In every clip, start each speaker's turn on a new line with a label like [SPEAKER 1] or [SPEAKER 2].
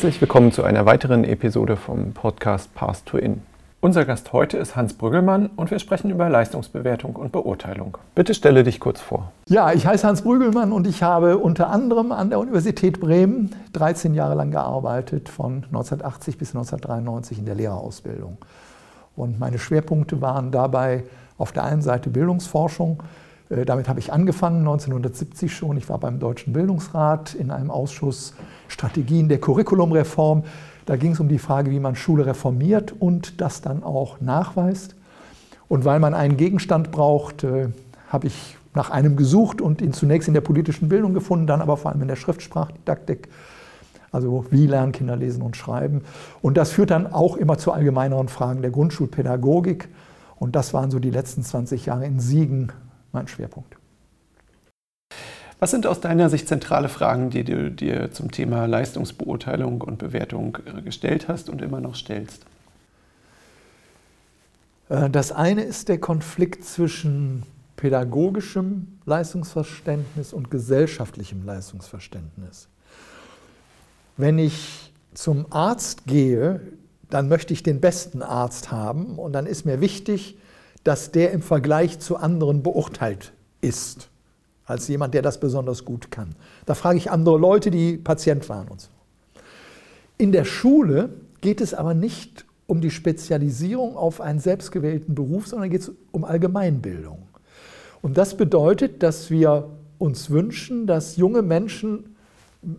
[SPEAKER 1] Herzlich willkommen zu einer weiteren Episode vom Podcast Path to In. Unser Gast heute ist Hans Brüggelmann und wir sprechen über Leistungsbewertung und Beurteilung. Bitte stelle dich kurz vor.
[SPEAKER 2] Ja, ich heiße Hans Brüggelmann und ich habe unter anderem an der Universität Bremen 13 Jahre lang gearbeitet, von 1980 bis 1993 in der Lehrerausbildung. Und meine Schwerpunkte waren dabei auf der einen Seite Bildungsforschung. Äh, damit habe ich angefangen, 1970 schon. Ich war beim Deutschen Bildungsrat in einem Ausschuss Strategien der Curriculumreform. Da ging es um die Frage, wie man Schule reformiert und das dann auch nachweist. Und weil man einen Gegenstand braucht, habe ich nach einem gesucht und ihn zunächst in der politischen Bildung gefunden, dann aber vor allem in der Schriftsprachdidaktik. Also wie lernen Kinder lesen und schreiben. Und das führt dann auch immer zu allgemeineren Fragen der Grundschulpädagogik. Und das waren so die letzten 20 Jahre in Siegen mein Schwerpunkt.
[SPEAKER 1] Was sind aus deiner Sicht zentrale Fragen, die du dir zum Thema Leistungsbeurteilung und Bewertung gestellt hast und immer noch stellst?
[SPEAKER 2] Äh, das eine ist der Konflikt zwischen pädagogischem Leistungsverständnis und gesellschaftlichem Leistungsverständnis. Wenn ich zum Arzt gehe, dann möchte ich den besten Arzt haben und dann ist mir wichtig, dass der im Vergleich zu anderen beurteilt ist als jemand, der das besonders gut kann. Da frage ich andere Leute, die Patient waren und so. In der Schule geht es aber nicht um die Spezialisierung auf einen selbstgewählten Beruf, sondern geht es um Allgemeinbildung. Und das bedeutet, dass wir uns wünschen, dass junge Menschen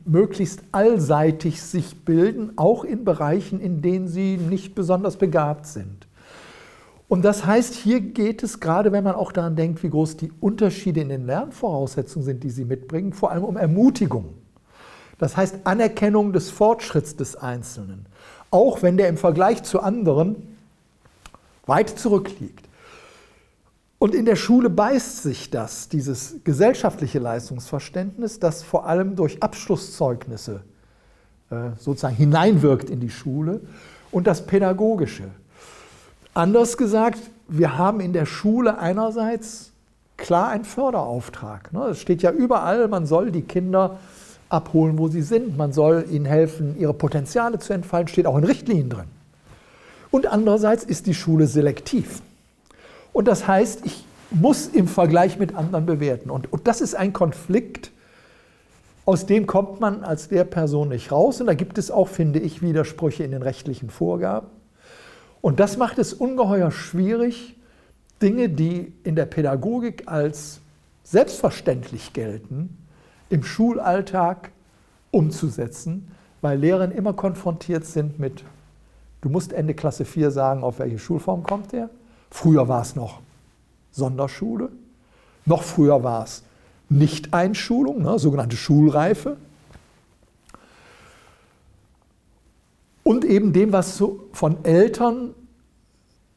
[SPEAKER 2] möglichst allseitig sich bilden, auch in Bereichen, in denen sie nicht besonders begabt sind. Und das heißt, hier geht es gerade, wenn man auch daran denkt, wie groß die Unterschiede in den Lernvoraussetzungen sind, die sie mitbringen, vor allem um Ermutigung. Das heißt Anerkennung des Fortschritts des Einzelnen, auch wenn der im Vergleich zu anderen weit zurückliegt. Und in der Schule beißt sich das, dieses gesellschaftliche Leistungsverständnis, das vor allem durch Abschlusszeugnisse äh, sozusagen hineinwirkt in die Schule, und das pädagogische. Anders gesagt, wir haben in der Schule einerseits klar einen Förderauftrag. Ne? Es steht ja überall, man soll die Kinder abholen, wo sie sind. Man soll ihnen helfen, ihre Potenziale zu entfalten, steht auch in Richtlinien drin. Und andererseits ist die Schule selektiv. Und das heißt, ich muss im Vergleich mit anderen bewerten. Und, und das ist ein Konflikt, aus dem kommt man als der Person nicht raus. Und da gibt es auch, finde ich, Widersprüche in den rechtlichen Vorgaben. Und das macht es ungeheuer schwierig, Dinge, die in der Pädagogik als selbstverständlich gelten, im Schulalltag umzusetzen, weil Lehrer immer konfrontiert sind mit, du musst Ende Klasse 4 sagen, auf welche Schulform kommt der. Früher war es noch Sonderschule, noch früher war es Nicht-Einschulung, ne, sogenannte Schulreife. Und eben dem, was von Eltern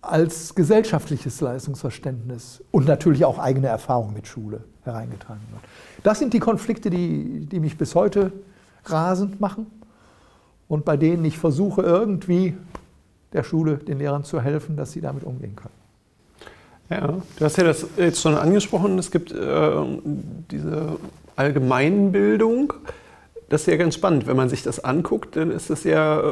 [SPEAKER 2] als gesellschaftliches Leistungsverständnis und natürlich auch eigene Erfahrung mit Schule hereingetragen wird. Das sind die Konflikte, die, die mich bis heute rasend machen und bei denen ich versuche irgendwie der Schule, den Lehrern zu helfen, dass sie damit umgehen können.
[SPEAKER 1] Ja, du hast ja das jetzt schon angesprochen, es gibt äh, diese Allgemeinbildung das ist ja ganz spannend. Wenn man sich das anguckt, dann ist das ja äh,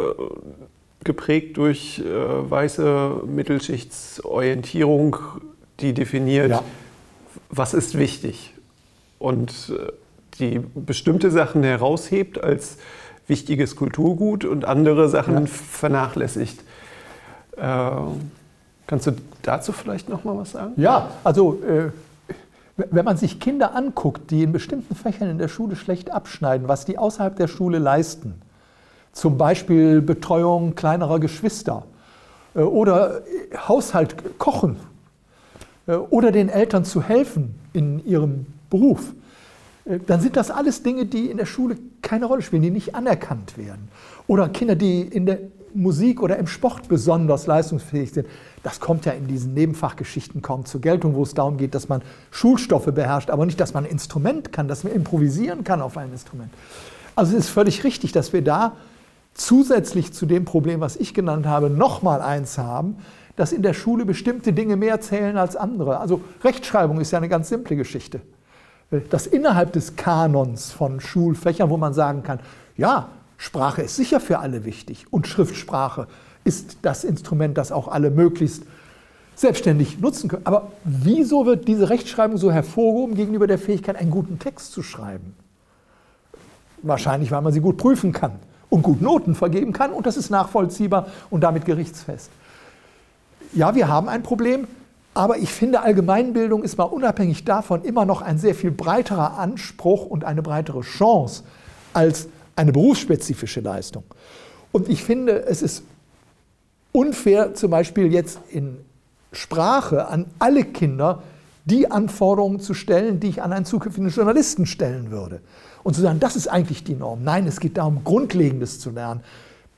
[SPEAKER 1] geprägt durch äh, weiße Mittelschichtsorientierung, die definiert, ja. was ist wichtig und äh, die bestimmte Sachen heraushebt als wichtiges Kulturgut und andere Sachen ja. vernachlässigt. Äh, kannst du dazu vielleicht noch mal was sagen?
[SPEAKER 2] Ja, also wenn man sich Kinder anguckt, die in bestimmten Fächern in der Schule schlecht abschneiden, was die außerhalb der Schule leisten, zum Beispiel Betreuung kleinerer Geschwister äh, oder Haushalt kochen äh, oder den Eltern zu helfen in ihrem Beruf, äh, dann sind das alles Dinge, die in der Schule keine Rolle spielen, die nicht anerkannt werden. Oder Kinder, die in der Musik oder im Sport besonders leistungsfähig sind. Das kommt ja in diesen Nebenfachgeschichten kaum zur Geltung, wo es darum geht, dass man Schulstoffe beherrscht, aber nicht, dass man ein Instrument kann, dass man improvisieren kann auf ein Instrument. Also es ist völlig richtig, dass wir da zusätzlich zu dem Problem, was ich genannt habe, nochmal eins haben, dass in der Schule bestimmte Dinge mehr zählen als andere. Also Rechtschreibung ist ja eine ganz simple Geschichte. Dass innerhalb des Kanons von Schulfächern, wo man sagen kann, ja, Sprache ist sicher für alle wichtig und Schriftsprache ist das Instrument, das auch alle möglichst selbstständig nutzen können. Aber wieso wird diese Rechtschreibung so hervorgehoben gegenüber der Fähigkeit, einen guten Text zu schreiben? Wahrscheinlich, weil man sie gut prüfen kann und gut Noten vergeben kann und das ist nachvollziehbar und damit gerichtsfest. Ja, wir haben ein Problem, aber ich finde, Allgemeinbildung ist mal unabhängig davon immer noch ein sehr viel breiterer Anspruch und eine breitere Chance als eine berufsspezifische Leistung. Und ich finde, es ist unfair, zum Beispiel jetzt in Sprache an alle Kinder die Anforderungen zu stellen, die ich an einen zukünftigen Journalisten stellen würde. Und zu sagen, das ist eigentlich die Norm. Nein, es geht darum, Grundlegendes zu lernen,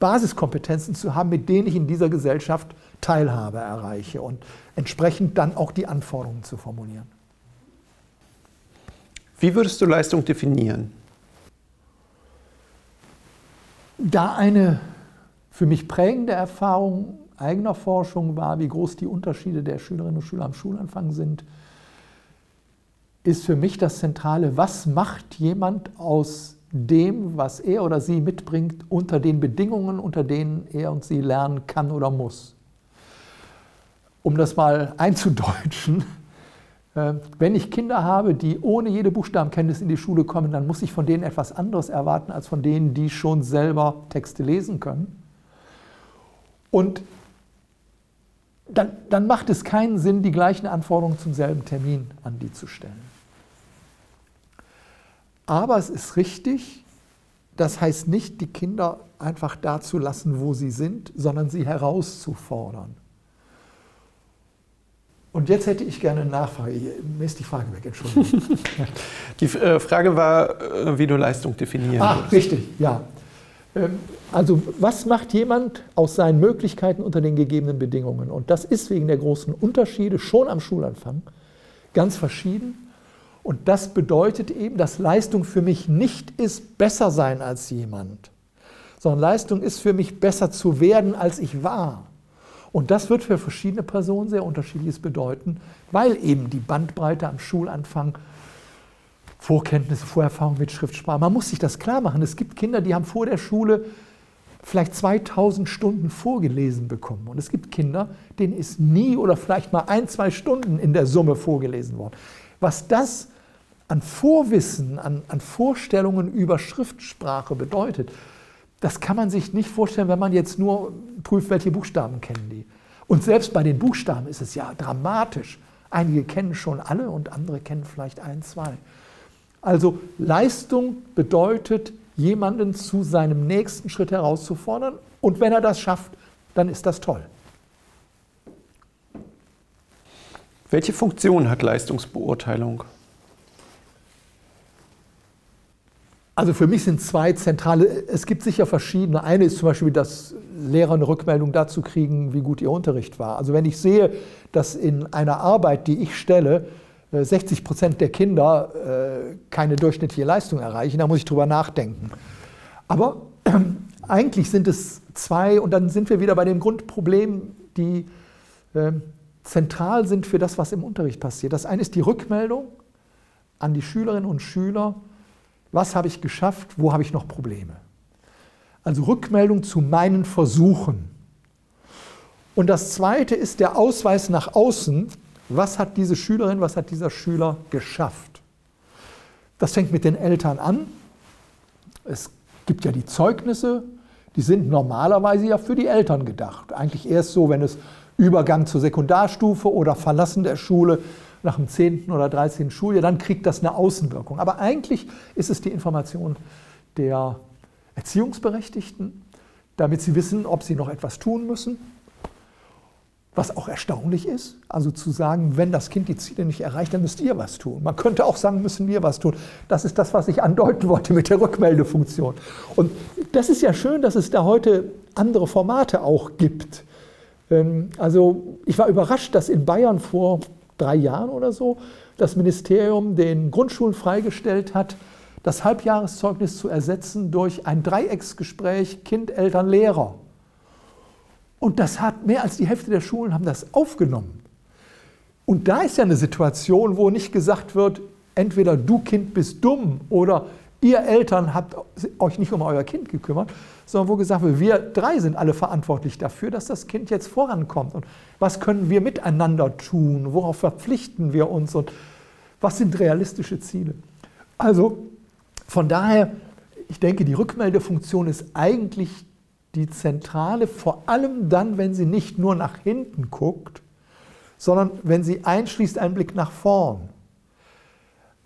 [SPEAKER 2] Basiskompetenzen zu haben, mit denen ich in dieser Gesellschaft Teilhabe erreiche und entsprechend dann auch die Anforderungen zu formulieren.
[SPEAKER 1] Wie würdest du Leistung definieren?
[SPEAKER 2] Da eine für mich prägende Erfahrung eigener Forschung war, wie groß die Unterschiede der Schülerinnen und Schüler am Schulanfang sind, ist für mich das Zentrale, was macht jemand aus dem, was er oder sie mitbringt, unter den Bedingungen, unter denen er und sie lernen kann oder muss. Um das mal einzudeutschen, wenn ich Kinder habe, die ohne jede Buchstabenkenntnis in die Schule kommen, dann muss ich von denen etwas anderes erwarten als von denen, die schon selber Texte lesen können. Und dann, dann macht es keinen Sinn, die gleichen Anforderungen zum selben Termin an die zu stellen. Aber es ist richtig, das heißt nicht, die Kinder einfach da zu lassen, wo sie sind, sondern sie herauszufordern. Und jetzt hätte ich gerne eine Nachfrage. Mir ist die Frage weg, Entschuldigung.
[SPEAKER 1] Die äh, Frage war, äh, wie du Leistung definieren
[SPEAKER 2] Ach, würdest. richtig, ja. Ähm, also was macht jemand aus seinen Möglichkeiten unter den gegebenen Bedingungen? Und das ist wegen der großen Unterschiede schon am Schulanfang ganz verschieden. Und das bedeutet eben, dass Leistung für mich nicht ist besser sein als jemand, sondern Leistung ist für mich besser zu werden, als ich war. Und das wird für verschiedene Personen sehr unterschiedliches bedeuten, weil eben die Bandbreite am Schulanfang Vorkenntnisse, Vorerfahrung mit Schriftsprache. Man muss sich das klar machen. Es gibt Kinder, die haben vor der Schule vielleicht 2000 Stunden vorgelesen bekommen. Und es gibt Kinder, denen ist nie oder vielleicht mal ein, zwei Stunden in der Summe vorgelesen worden. Was das an Vorwissen, an, an Vorstellungen über Schriftsprache bedeutet, das kann man sich nicht vorstellen, wenn man jetzt nur prüft, welche Buchstaben kennen die. Und selbst bei den Buchstaben ist es ja dramatisch. Einige kennen schon alle und andere kennen vielleicht ein, zwei. Also Leistung bedeutet, jemanden zu seinem nächsten Schritt herauszufordern. Und wenn er das schafft, dann ist das toll.
[SPEAKER 1] Welche Funktion hat Leistungsbeurteilung?
[SPEAKER 2] Also für mich sind zwei zentrale, es gibt sicher verschiedene. Eine ist zum Beispiel, dass Lehrer eine Rückmeldung dazu kriegen, wie gut ihr Unterricht war. Also wenn ich sehe, dass in einer Arbeit, die ich stelle, 60 äh, Prozent der Kinder äh, keine durchschnittliche Leistung erreichen, da muss ich drüber nachdenken. Aber eigentlich sind es zwei, und dann sind wir wieder bei dem Grundproblem, die äh, zentral sind für das, was im Unterricht passiert. Das eine ist die Rückmeldung an die Schülerinnen und Schüler, was habe ich geschafft, wo habe ich noch Probleme. Also Rückmeldung zu meinen Versuchen. Und das Zweite ist der Ausweis nach außen, was hat diese Schülerin, was hat dieser Schüler geschafft. Das fängt mit den Eltern an. Es gibt ja die Zeugnisse, die sind normalerweise ja für die Eltern gedacht. Eigentlich erst so, wenn es Übergang zur Sekundarstufe oder Verlassen der Schule nach dem 10. oder 13. Schuljahr, dann kriegt das eine Außenwirkung. Aber eigentlich ist es die Information der Erziehungsberechtigten, damit sie wissen, ob sie noch etwas tun müssen. Was auch erstaunlich ist, also zu sagen, wenn das Kind die Ziele nicht erreicht, dann müsst ihr was tun. Man könnte auch sagen, müssen wir was tun. Das ist das, was ich andeuten wollte mit der Rückmeldefunktion. Und das ist ja schön, dass es da heute andere Formate auch gibt. Ähm, also ich war überrascht, dass in Bayern vor drei Jahren oder so das Ministerium den Grundschulen freigestellt hat, das Halbjahreszeugnis zu ersetzen durch ein Dreiecksgespräch Kind, Eltern, Lehrer. Und das hat mehr als die Hälfte der Schulen haben das aufgenommen. Und da ist ja eine Situation, wo nicht gesagt wird, entweder du Kind bist dumm oder Ihr Eltern habt euch nicht um euer Kind gekümmert, sondern wo gesagt wird, wir drei sind alle verantwortlich dafür, dass das Kind jetzt vorankommt. Und was können wir miteinander tun? Worauf verpflichten wir uns? Und was sind realistische Ziele? Also von daher, ich denke, die Rückmeldefunktion ist eigentlich die zentrale, vor allem dann, wenn sie nicht nur nach hinten guckt, sondern wenn sie einschließt einen Blick nach vorn.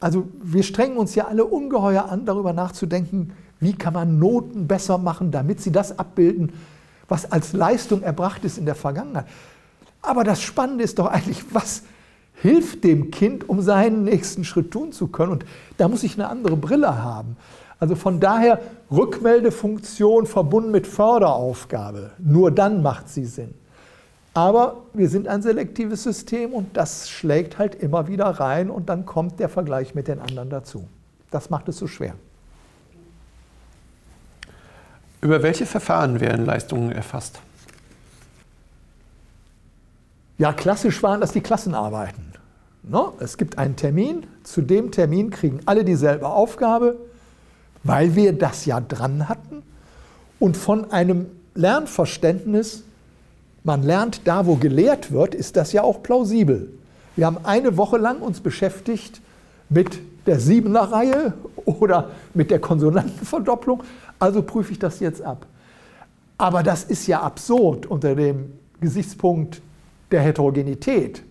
[SPEAKER 2] Also wir strengen uns ja alle ungeheuer an, darüber nachzudenken, wie kann man Noten besser machen, damit sie das abbilden, was als Leistung erbracht ist in der Vergangenheit. Aber das Spannende ist doch eigentlich, was hilft dem Kind, um seinen nächsten Schritt tun zu können. Und da muss ich eine andere Brille haben. Also von daher Rückmeldefunktion verbunden mit Förderaufgabe. Nur dann macht sie Sinn. Aber wir sind ein selektives System und das schlägt halt immer wieder rein und dann kommt der Vergleich mit den anderen dazu. Das macht es so schwer.
[SPEAKER 1] Über welche Verfahren werden Leistungen erfasst?
[SPEAKER 2] Ja, klassisch waren das die Klassenarbeiten. No? Es gibt einen Termin, zu dem Termin kriegen alle dieselbe Aufgabe, weil wir das ja dran hatten und von einem Lernverständnis man lernt da, wo gelehrt wird, ist das ja auch plausibel. Wir haben eine Woche lang uns beschäftigt mit der Siebener Reihe oder mit der Konsonantenverdopplung, also prüfe ich das jetzt ab. Aber das ist ja absurd unter dem Gesichtspunkt der Heterogenität.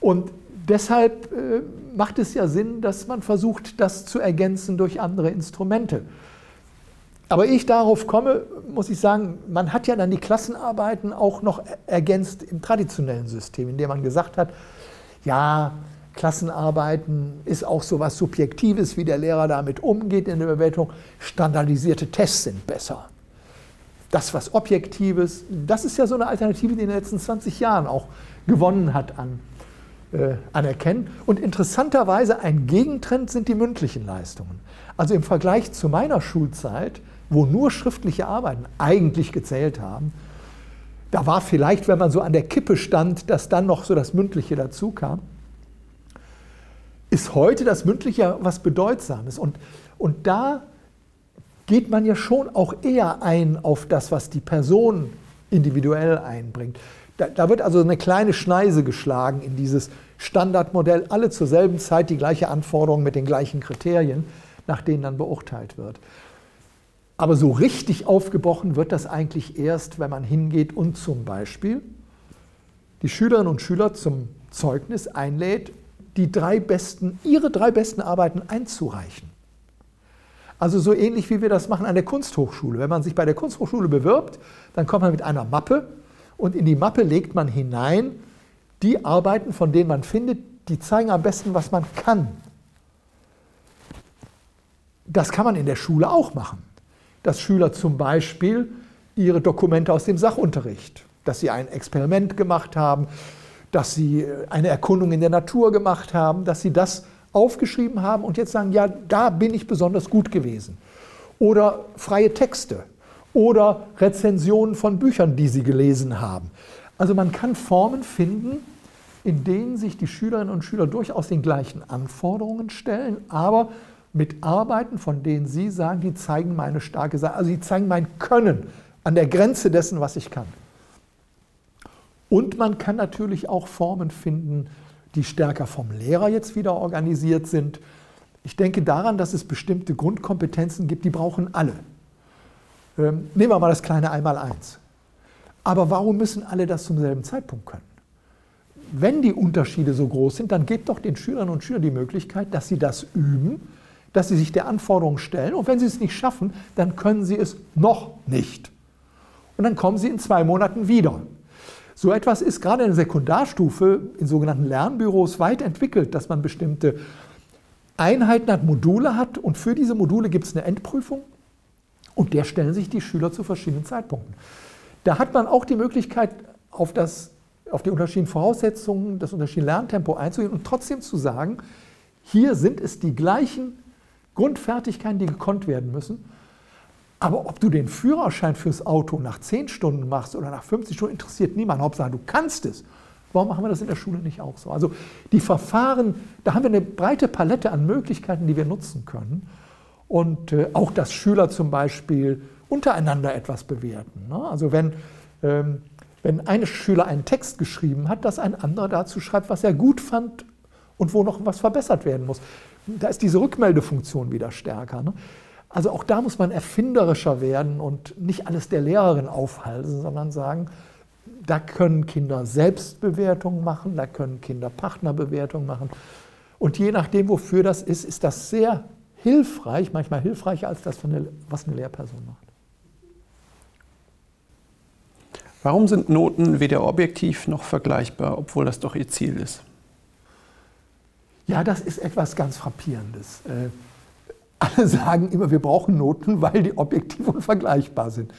[SPEAKER 2] Und deshalb äh, macht es ja Sinn, dass man versucht, das zu ergänzen durch andere Instrumente. Aber ich darauf komme, muss ich sagen, man hat ja dann die Klassenarbeiten auch noch ergänzt im traditionellen System, indem man gesagt hat, ja, Klassenarbeiten ist auch so was Subjektives, wie der Lehrer damit umgeht in der Bewertung. Standardisierte Tests sind besser. Das, was Objektives, das ist ja so eine Alternative, die in den letzten 20 Jahren auch gewonnen hat an äh, Anerkennen. Und interessanterweise ein Gegentrend sind die mündlichen Leistungen. Also im Vergleich zu meiner Schulzeit wo nur schriftliche Arbeiten eigentlich gezählt haben. Da war vielleicht, wenn man so an der Kippe stand, dass dann noch so das Mündliche dazu kam. Ist heute das Mündliche was Bedeutsames. Und, und da geht man ja schon auch eher ein auf das, was die Person individuell einbringt. Da, da, wird also eine kleine Schneise geschlagen in dieses Standardmodell, alle zur selben Zeit die gleiche Anforderung mit den gleichen Kriterien, nach denen dann beurteilt wird. Aber so richtig aufgebrochen wird das eigentlich erst, wenn man hingeht und zum Beispiel die Schülerinnen und Schüler zum Zeugnis einlädt, die drei besten, ihre drei besten Arbeiten einzureichen. Also so ähnlich wie wir das machen an der Kunsthochschule. Wenn man sich bei der Kunsthochschule bewirbt, dann kommt man mit einer Mappe und in die Mappe legt man hinein die Arbeiten, von denen man findet, die zeigen am besten, was man kann. Das kann man in der Schule auch machen dass Schüler zum Beispiel ihre Dokumente aus dem Sachunterricht, dass sie ein Experiment gemacht haben, dass sie eine Erkundung in der Natur gemacht haben, dass sie das aufgeschrieben haben und jetzt sagen, ja, da bin ich besonders gut gewesen. Oder freie Texte oder Rezensionen von Büchern, die sie gelesen haben. Also man kann Formen finden, in denen sich die Schülerinnen und Schüler durchaus den gleichen Anforderungen stellen, aber mit Arbeiten, von denen Sie sagen, die zeigen meine starke Seite, also die zeigen mein Können an der Grenze dessen, was ich kann. Und man kann natürlich auch Formen finden, die stärker vom Lehrer jetzt wieder organisiert sind. Ich denke daran, dass es bestimmte Grundkompetenzen gibt, die brauchen alle. Ähm, nehmen wir mal das kleine Einmaleins. Aber warum müssen alle das zum selben Zeitpunkt können? Wenn die Unterschiede so groß sind, dann gebt doch den Schülerinnen und Schülern die Möglichkeit, dass sie das üben dass sie sich der Anforderung stellen. Und wenn sie es nicht schaffen, dann können sie es noch nicht. Und dann kommen sie in zwei Monaten wieder. So etwas ist gerade in der Sekundarstufe in sogenannten Lernbüros weit entwickelt, dass man bestimmte Einheiten hat, Module hat und für diese Module gibt es eine Endprüfung und der stellen sich die Schüler zu verschiedenen Zeitpunkten. Da hat man auch die Möglichkeit, auf, das, auf die unterschiedlichen Voraussetzungen, das unterschiedliche Lerntempo einzugehen und trotzdem zu sagen, hier sind es die gleichen Grundfertigkeiten, die gekonnt werden müssen. Aber ob du den Führerschein fürs Auto nach 10 Stunden machst oder nach 50 Stunden, interessiert niemand. Hauptsache, du kannst es. Warum machen wir das in der Schule nicht auch so? Also die Verfahren, da haben wir eine breite Palette an Möglichkeiten, die wir nutzen können. Und äh, auch, dass Schüler zum Beispiel untereinander etwas bewerten. Ne? Also wenn, ähm, wenn ein Schüler einen Text geschrieben hat, dass ein anderer dazu schreibt, was er gut fand und wo noch was verbessert werden muss. Da ist diese Rückmeldefunktion wieder stärker. Ne? Also auch da muss man erfinderischer werden und nicht alles der Lehrerin aufhalten, sondern sagen, da können Kinder Selbstbewertungen machen, da können Kinder Partnerbewertungen machen. Und je nachdem, wofür das ist, ist das sehr hilfreich, manchmal hilfreicher als das, was eine Lehrperson macht.
[SPEAKER 1] Warum sind Noten weder objektiv noch vergleichbar, obwohl das doch ihr Ziel ist?
[SPEAKER 2] Ja, das ist etwas ganz Frappierendes. Äh, alle sagen immer, wir brauchen Noten, weil die objektiv und vergleichbar sind.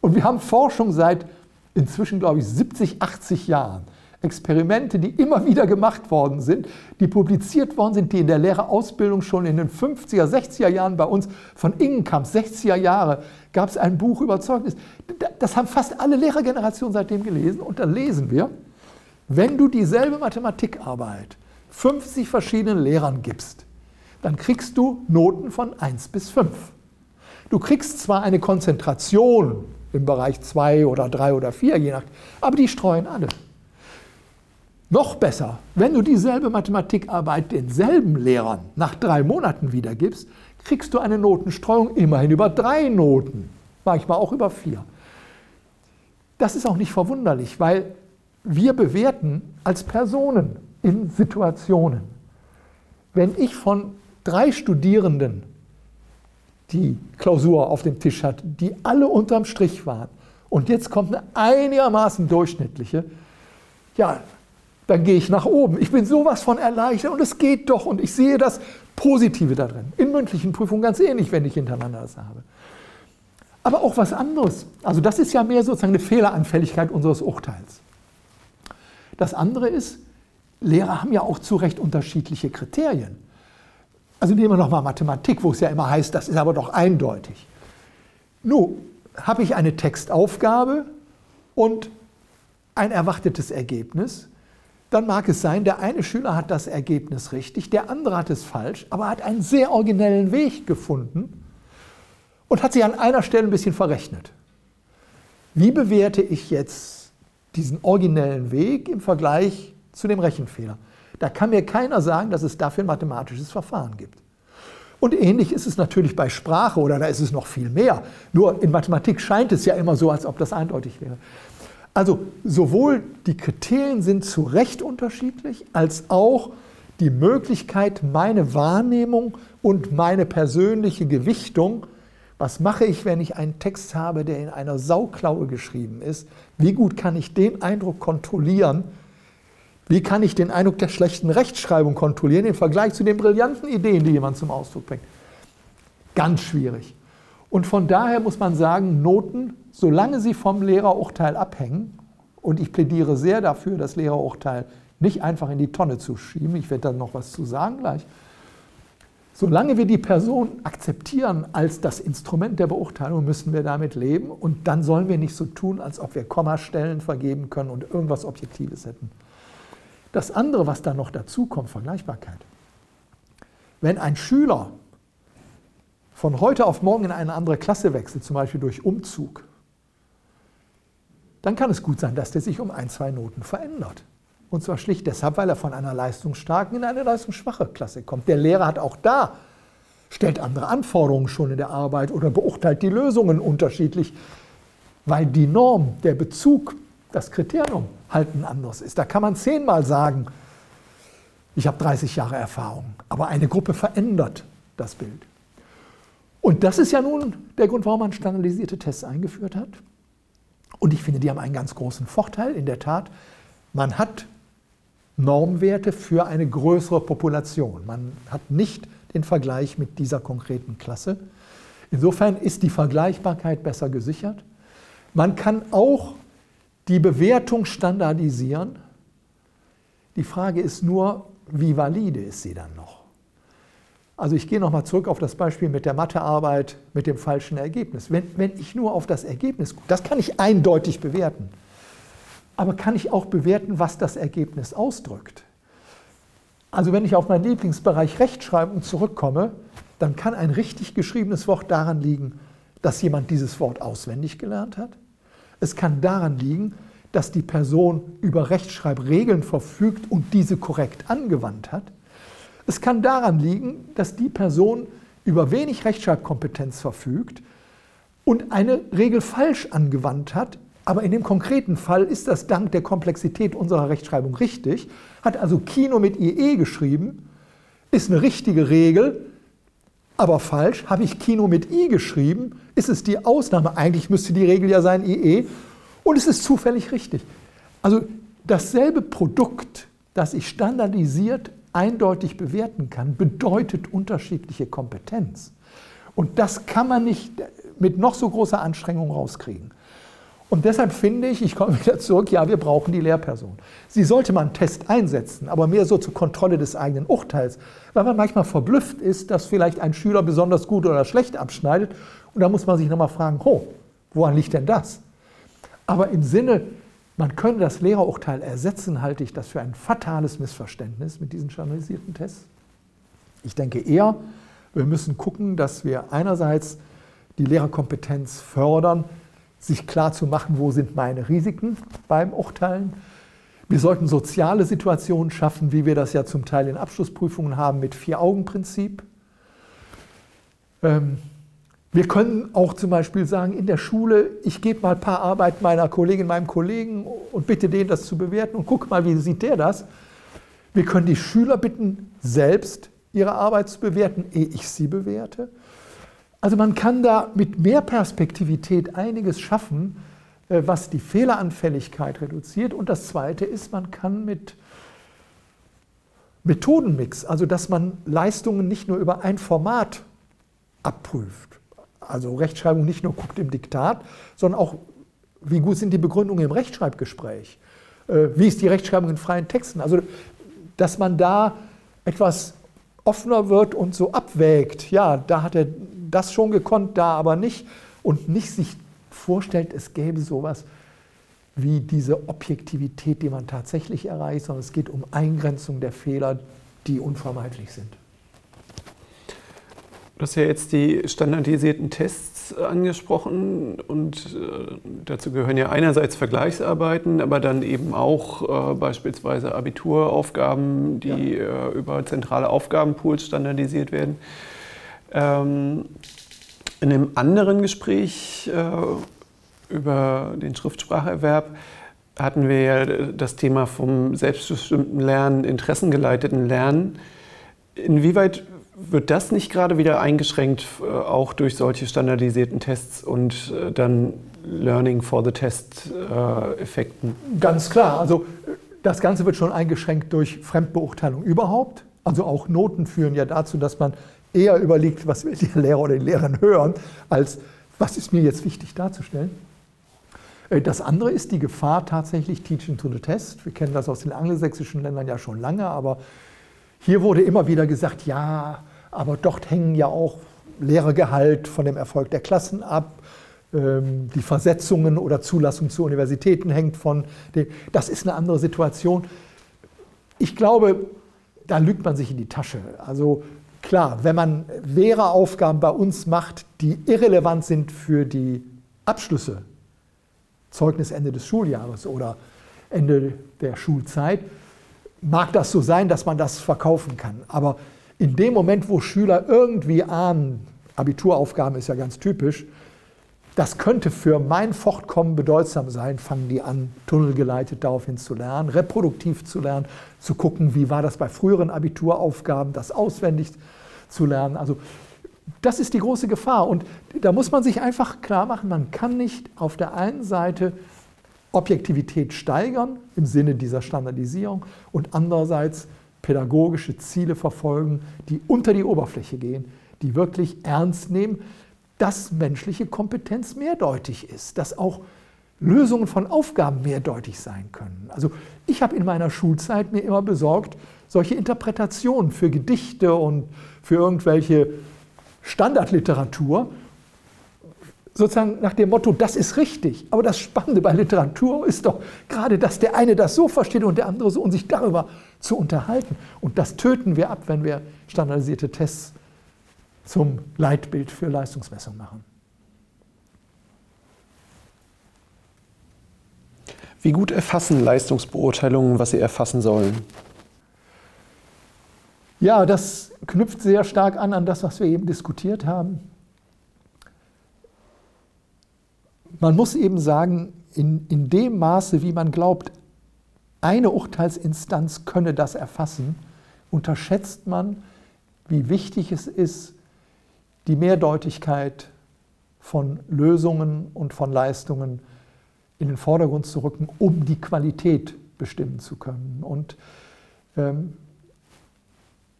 [SPEAKER 2] Und wir haben Forschung seit inzwischen, glaube ich, 70, 80 Jahren. Experimente, die immer wieder gemacht worden sind, die publiziert worden sind, die in der Lehrerausbildung schon in den 50er, 60er Jahren bei uns von Ingenkamp, 60er Jahre, gab es ein Buch über Zeugnis. Das haben fast alle Lehrergenerationen seitdem gelesen. Und da lesen wir, wenn du dieselbe Mathematikarbeit 50 verschiedenen Lehrern gibst, dann kriegst du Noten von 1 bis 5. Du kriegst zwar eine Konzentration im Bereich 2 oder 3 oder 4, je nach, aber die streuen alle. Noch besser, wenn du dieselbe Mathematikarbeit denselben Lehrern nach drei Monaten wiedergibst, kriegst du eine Notenstreuung immerhin über drei Noten, manchmal auch über vier. Das ist auch nicht verwunderlich, weil wir bewerten als Personen in Situationen. Wenn ich von drei Studierenden die Klausur auf dem Tisch hat, die alle unterm Strich waren, und jetzt kommt eine einigermaßen durchschnittliche, ja, dann gehe ich nach oben. Ich bin sowas von erleichtert und es geht doch und ich sehe das Positive da drin. In mündlichen Prüfungen ganz ähnlich, wenn ich hintereinander das habe. Aber auch was anderes. Also das ist ja mehr sozusagen eine Fehleranfälligkeit unseres Urteils. Das andere ist, Lehrer haben ja auch zu Recht unterschiedliche Kriterien. Also nehmen wir nochmal Mathematik, wo es ja immer heißt, das ist aber doch eindeutig. Nun, habe ich eine Textaufgabe und ein erwartetes Ergebnis, dann mag es sein, der eine Schüler hat das Ergebnis richtig, der andere hat es falsch, aber hat einen sehr originellen Weg gefunden und hat sich an einer Stelle ein bisschen verrechnet. Wie bewerte ich jetzt diesen originellen Weg im Vergleich zu dem Rechenfehler? Da kann mir keiner sagen, dass es dafür ein mathematisches Verfahren gibt. Und ähnlich ist es natürlich bei Sprache oder da ist es noch viel mehr. Nur in Mathematik scheint es ja immer so, als ob das eindeutig wäre. Also sowohl die Kriterien sind zu Recht unterschiedlich, als auch die Möglichkeit, meine Wahrnehmung und meine persönliche Gewichtung, was mache ich, wenn ich einen Text habe, der in einer Sauklaue geschrieben ist, wie gut kann ich den Eindruck kontrollieren, wie kann ich den Eindruck der schlechten Rechtschreibung kontrollieren im Vergleich zu den brillanten Ideen, die jemand zum Ausdruck bringt. Ganz schwierig. Und von daher muss man sagen, Noten, solange sie vom Lehrerurteil abhängen, und ich plädiere sehr dafür, das Lehrerurteil nicht einfach in die Tonne zu schieben, ich werde da noch was zu sagen gleich, solange wir die Person akzeptieren als das Instrument der Beurteilung, müssen wir damit leben und dann sollen wir nicht so tun, als ob wir Kommastellen vergeben können und irgendwas Objektives hätten. Das andere, was da noch dazu kommt, Vergleichbarkeit. Wenn ein Schüler von heute auf morgen in eine andere Klasse wechselt, zum Beispiel durch Umzug, dann kann es gut sein, dass der sich um ein, zwei Noten verändert. Und zwar schlicht deshalb, weil er von einer leistungsstarken in eine leistungsschwache Klasse kommt. Der Lehrer hat auch da, stellt andere Anforderungen schon in der Arbeit oder beurteilt die Lösungen unterschiedlich, weil die Norm, der Bezug, das Kriterium halt ein anderes ist. Da kann man zehnmal sagen, ich habe 30 Jahre Erfahrung, aber eine Gruppe verändert das Bild. Und das ist ja nun der Grund, warum man standardisierte Tests eingeführt hat. Und ich finde, die haben einen ganz großen Vorteil. In der Tat, man hat Normwerte für eine größere Population. Man hat nicht den Vergleich mit dieser konkreten Klasse. Insofern ist die Vergleichbarkeit besser gesichert. Man kann auch die Bewertung standardisieren. Die Frage ist nur, wie valide ist sie dann noch? Also ich gehe nochmal zurück auf das Beispiel mit der Mathearbeit mit dem falschen Ergebnis. Wenn, wenn ich nur auf das Ergebnis gucke, das kann ich eindeutig bewerten. Aber kann ich auch bewerten, was das Ergebnis ausdrückt? Also wenn ich auf meinen Lieblingsbereich Rechtschreibung zurückkomme, dann kann ein richtig geschriebenes Wort daran liegen, dass jemand dieses Wort auswendig gelernt hat. Es kann daran liegen, dass die Person über Rechtschreibregeln verfügt und diese korrekt angewandt hat. Es kann daran liegen, dass die Person über wenig Rechtschreibkompetenz verfügt und eine Regel falsch angewandt hat, aber in dem konkreten Fall ist das dank der Komplexität unserer Rechtschreibung richtig, hat also Kino mit IE geschrieben, ist eine richtige Regel, aber falsch. Habe ich Kino mit I geschrieben, ist es die Ausnahme. Eigentlich müsste die Regel ja sein IE und es ist zufällig richtig. Also dasselbe Produkt, das ich standardisiert eindeutig bewerten kann, bedeutet unterschiedliche Kompetenz. Und das kann man nicht mit noch so großer Anstrengung rauskriegen. Und deshalb finde ich, ich komme wieder zurück, ja, wir brauchen die Lehrperson. Sie sollte man einen Test einsetzen, aber mehr so zur Kontrolle des eigenen Urteils, weil man manchmal verblüfft ist, dass vielleicht ein Schüler besonders gut oder schlecht abschneidet. Und da muss man sich nochmal fragen, ho, woran liegt denn das? Aber im Sinne, man könne das Lehrerurteil ersetzen, halte ich das für ein fatales Missverständnis mit diesen standardisierten Tests. Ich denke eher, wir müssen gucken, dass wir einerseits die Lehrerkompetenz fördern, sich klar zu machen, wo sind meine Risiken beim Urteilen. Wir sollten soziale Situationen schaffen, wie wir das ja zum Teil in Abschlussprüfungen haben mit Vier-Augen-Prinzip. Ähm, wir können auch zum Beispiel sagen, in der Schule, ich gebe mal ein paar Arbeit meiner Kollegin, meinem Kollegen und bitte den das zu bewerten und guck mal, wie sieht der das. Wir können die Schüler bitten, selbst ihre Arbeit zu bewerten, ehe ich sie bewerte. Also man kann da mit mehr Perspektivität einiges schaffen, äh, was die Fehleranfälligkeit reduziert. Und das Zweite ist, man kann mit Methodenmix, also dass man Leistungen nicht nur über ein Format abprüft, also Rechtschreibung nicht nur guckt im Diktat, sondern auch, wie gut sind die Begründungen im Rechtschreibgespräch, äh, wie ist die Rechtschreibung in freien Texten. Also dass man da etwas offener wird und so abwägt, ja, da hat er das schon gekonnt, da aber nicht. Und nicht sich vorstellt, es gäbe sowas wie diese Objektivität, die man tatsächlich erreicht, sondern es geht um Eingrenzung der Fehler, die unvermeidlich sind.
[SPEAKER 1] Du hast ja jetzt die standardisierten Tests angesprochen und äh, dazu gehören ja einerseits Vergleichsarbeiten, aber dann eben auch äh, beispielsweise Abituraufgaben, die ja. äh, über zentrale Aufgabenpools standardisiert werden. Ähm, in einem anderen Gespräch äh, über den Schriftspracherwerb hatten wir ja das Thema vom selbstbestimmten Lernen, interessengeleiteten Lernen. Inwieweit wird das nicht gerade wieder eingeschränkt, äh, auch durch solche standardisierten Tests und äh, dann Learning for the Test-Effekten?
[SPEAKER 2] Ganz klar. Also das Ganze wird schon eingeschränkt durch Fremdbeurteilung überhaupt. Also auch Noten führen ja dazu, dass man eher überlegt, was will der Lehrer oder die Lehrerin hören, als was ist mir jetzt wichtig darzustellen. Äh, das andere ist die Gefahr tatsächlich Teaching to the Test. Wir kennen das aus den angelsächsischen Ländern ja schon lange, aber hier wurde immer wieder gesagt, ja, aber dort hängen ja auch Lehrergehalt von dem Erfolg der Klassen ab. Ähm, die Versetzungen oder Zulassung zu Universitäten hängt von dem. Das ist eine andere Situation. Ich glaube, da lügt man sich in die Tasche. Also klar, wenn man Lehreraufgaben bei uns macht, die irrelevant sind für die Abschlüsse, Zeugnisende des Schuljahres oder Ende der Schulzeit, mag das so sein, dass man das verkaufen kann. Aber in dem Moment, wo Schüler irgendwie ahnen, Abituraufgaben ist ja ganz typisch, das könnte für mein Fortkommen bedeutsam sein, fangen die an, tunnelgeleitet daraufhin zu lernen, reproduktiv zu lernen, zu gucken, wie war das bei früheren Abituraufgaben, das auswendig zu lernen. Also das ist die große Gefahr. Und da muss man sich einfach klar machen, man kann nicht auf der einen Seite Objektivität steigern im Sinne dieser Standardisierung und andererseits pädagogische Ziele verfolgen, die unter die Oberfläche gehen, die wirklich ernst nehmen, dass menschliche Kompetenz mehrdeutig ist, dass auch Lösungen von Aufgaben mehrdeutig sein können. Also ich habe in meiner Schulzeit mir immer besorgt, solche Interpretationen für Gedichte und für irgendwelche Standardliteratur, sozusagen nach dem Motto, das ist richtig. Aber das Spannende bei Literatur ist doch gerade, dass der eine das so versteht und der andere so und sich darüber zu unterhalten. Und das töten wir ab, wenn wir standardisierte Tests zum Leitbild für Leistungsmessung machen.
[SPEAKER 1] Wie gut erfassen Leistungsbeurteilungen, was sie erfassen sollen?
[SPEAKER 2] Ja, das knüpft sehr stark an an das, was wir eben diskutiert haben. Man muss eben sagen, in, in dem Maße, wie man glaubt, eine Urteilsinstanz könne das erfassen, unterschätzt man, wie wichtig es ist, die Mehrdeutigkeit von Lösungen und von Leistungen in den Vordergrund zu rücken, um die Qualität bestimmen zu können. Und ähm,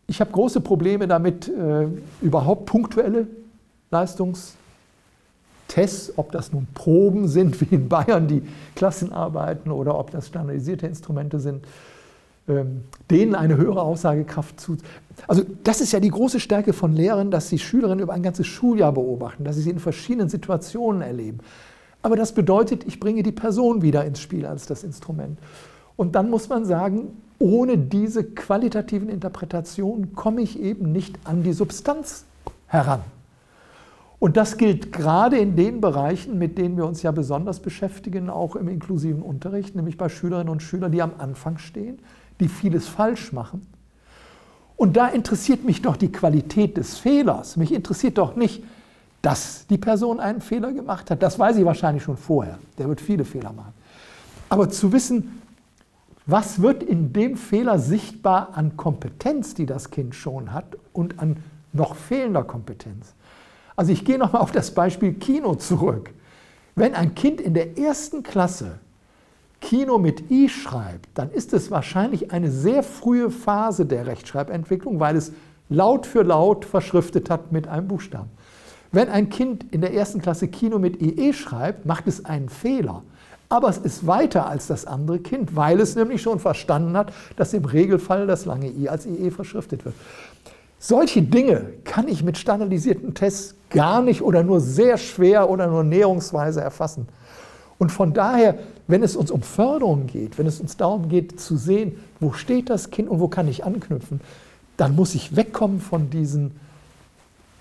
[SPEAKER 2] ich habe große Probleme damit, äh, überhaupt punktuelle Leistungstests, ob das nun Proben sind, wie in Bayern die Klassenarbeiten, oder ob das standardisierte Instrumente sind, ähm, denen eine höhere Aussagekraft zu. Also das ist ja die große Stärke von Lehrern, dass sie Schülerinnen über ein ganzes Schuljahr beobachten, dass sie sie in verschiedenen Situationen erleben. Aber das bedeutet, ich bringe die Person wieder ins Spiel als das Instrument. Und dann muss man sagen, ohne diese qualitativen Interpretationen komme ich eben nicht an die Substanz heran. Und das gilt gerade in den Bereichen, mit denen wir uns ja besonders beschäftigen, auch im inklusiven Unterricht, nämlich bei Schülerinnen und Schülern, die am Anfang stehen, die vieles falsch machen. Und da interessiert mich doch die Qualität des Fehlers. Mich interessiert doch nicht, dass die Person einen Fehler gemacht hat. Das weiß ich wahrscheinlich schon vorher. Der wird viele Fehler machen. Aber zu wissen, was wird in dem Fehler sichtbar an Kompetenz, die das Kind schon hat und an noch fehlender Kompetenz? Also ich gehe nochmal auf das Beispiel Kino zurück. Wenn ein Kind in der ersten Klasse Kino mit I schreibt, dann ist es wahrscheinlich eine sehr frühe Phase der Rechtschreibentwicklung, weil es Laut für Laut verschriftet hat mit einem Buchstaben. Wenn ein Kind in der ersten Klasse Kino mit IE schreibt, macht es einen Fehler. Aber es ist weiter als das andere Kind, weil es nämlich schon verstanden hat, dass im Regelfall das lange I als IE verschriftet wird. Solche Dinge kann ich mit standardisierten Tests gar nicht oder nur sehr schwer oder nur näherungsweise erfassen. Und von daher, wenn es uns um Förderung geht, wenn es uns darum geht zu sehen, wo steht das Kind und wo kann ich anknüpfen, dann muss ich wegkommen von diesen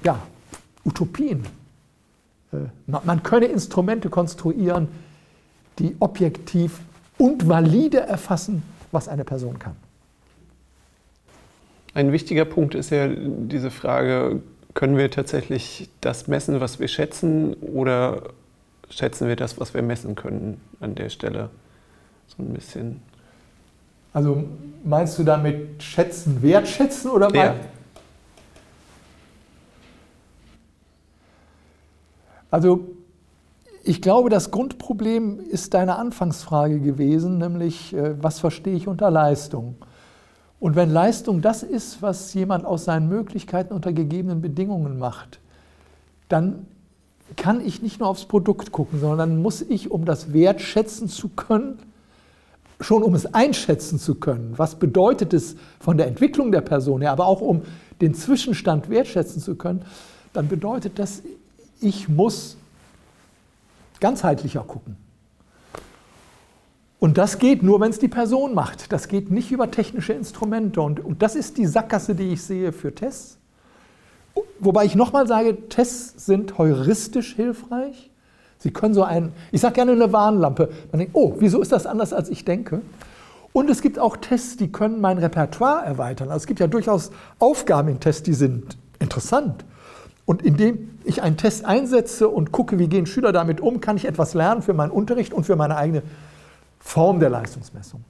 [SPEAKER 2] ja, Utopien. Äh, man könne Instrumente konstruieren, die objektiv und valide erfassen, was eine Person kann.
[SPEAKER 1] Ein wichtiger Punkt ist ja diese Frage, können wir tatsächlich das messen, was wir schätzen, oder schätzen wir das, was wir messen können an der Stelle? So ein bisschen.
[SPEAKER 2] Also meinst du damit schätzen, wertschätzen oder ja. Also ich glaube, das Grundproblem ist deine Anfangsfrage gewesen, nämlich äh, was verstehe ich unter Leistung? Und wenn Leistung das ist, was jemand aus seinen Möglichkeiten unter gegebenen Bedingungen macht, dann kann ich nicht nur aufs Produkt gucken, sondern dann muss ich, um das wertschätzen zu können, schon um es einschätzen zu können, was bedeutet es von der Entwicklung der Person her, aber auch um den Zwischenstand wertschätzen zu können, dann bedeutet das, ich muss ganzheitlicher gucken. Und das geht nur, wenn es die Person macht. Das geht nicht über technische Instrumente. Und, und das ist die Sackgasse, die ich sehe für Tests. Wobei ich nochmal sage, Tests sind heuristisch hilfreich. Sie können so ein, ich sage gerne eine Warnlampe. Man denkt, oh, wieso ist das anders, als ich denke? Und es gibt auch Tests, die können mein Repertoire erweitern. Also es gibt ja durchaus Aufgaben in Tests, die sind interessant. Und indem ich einen Test einsetze und gucke, wie gehen Schüler damit um, kann ich etwas lernen für meinen Unterricht und für meine eigene Form der Leistungsmessung.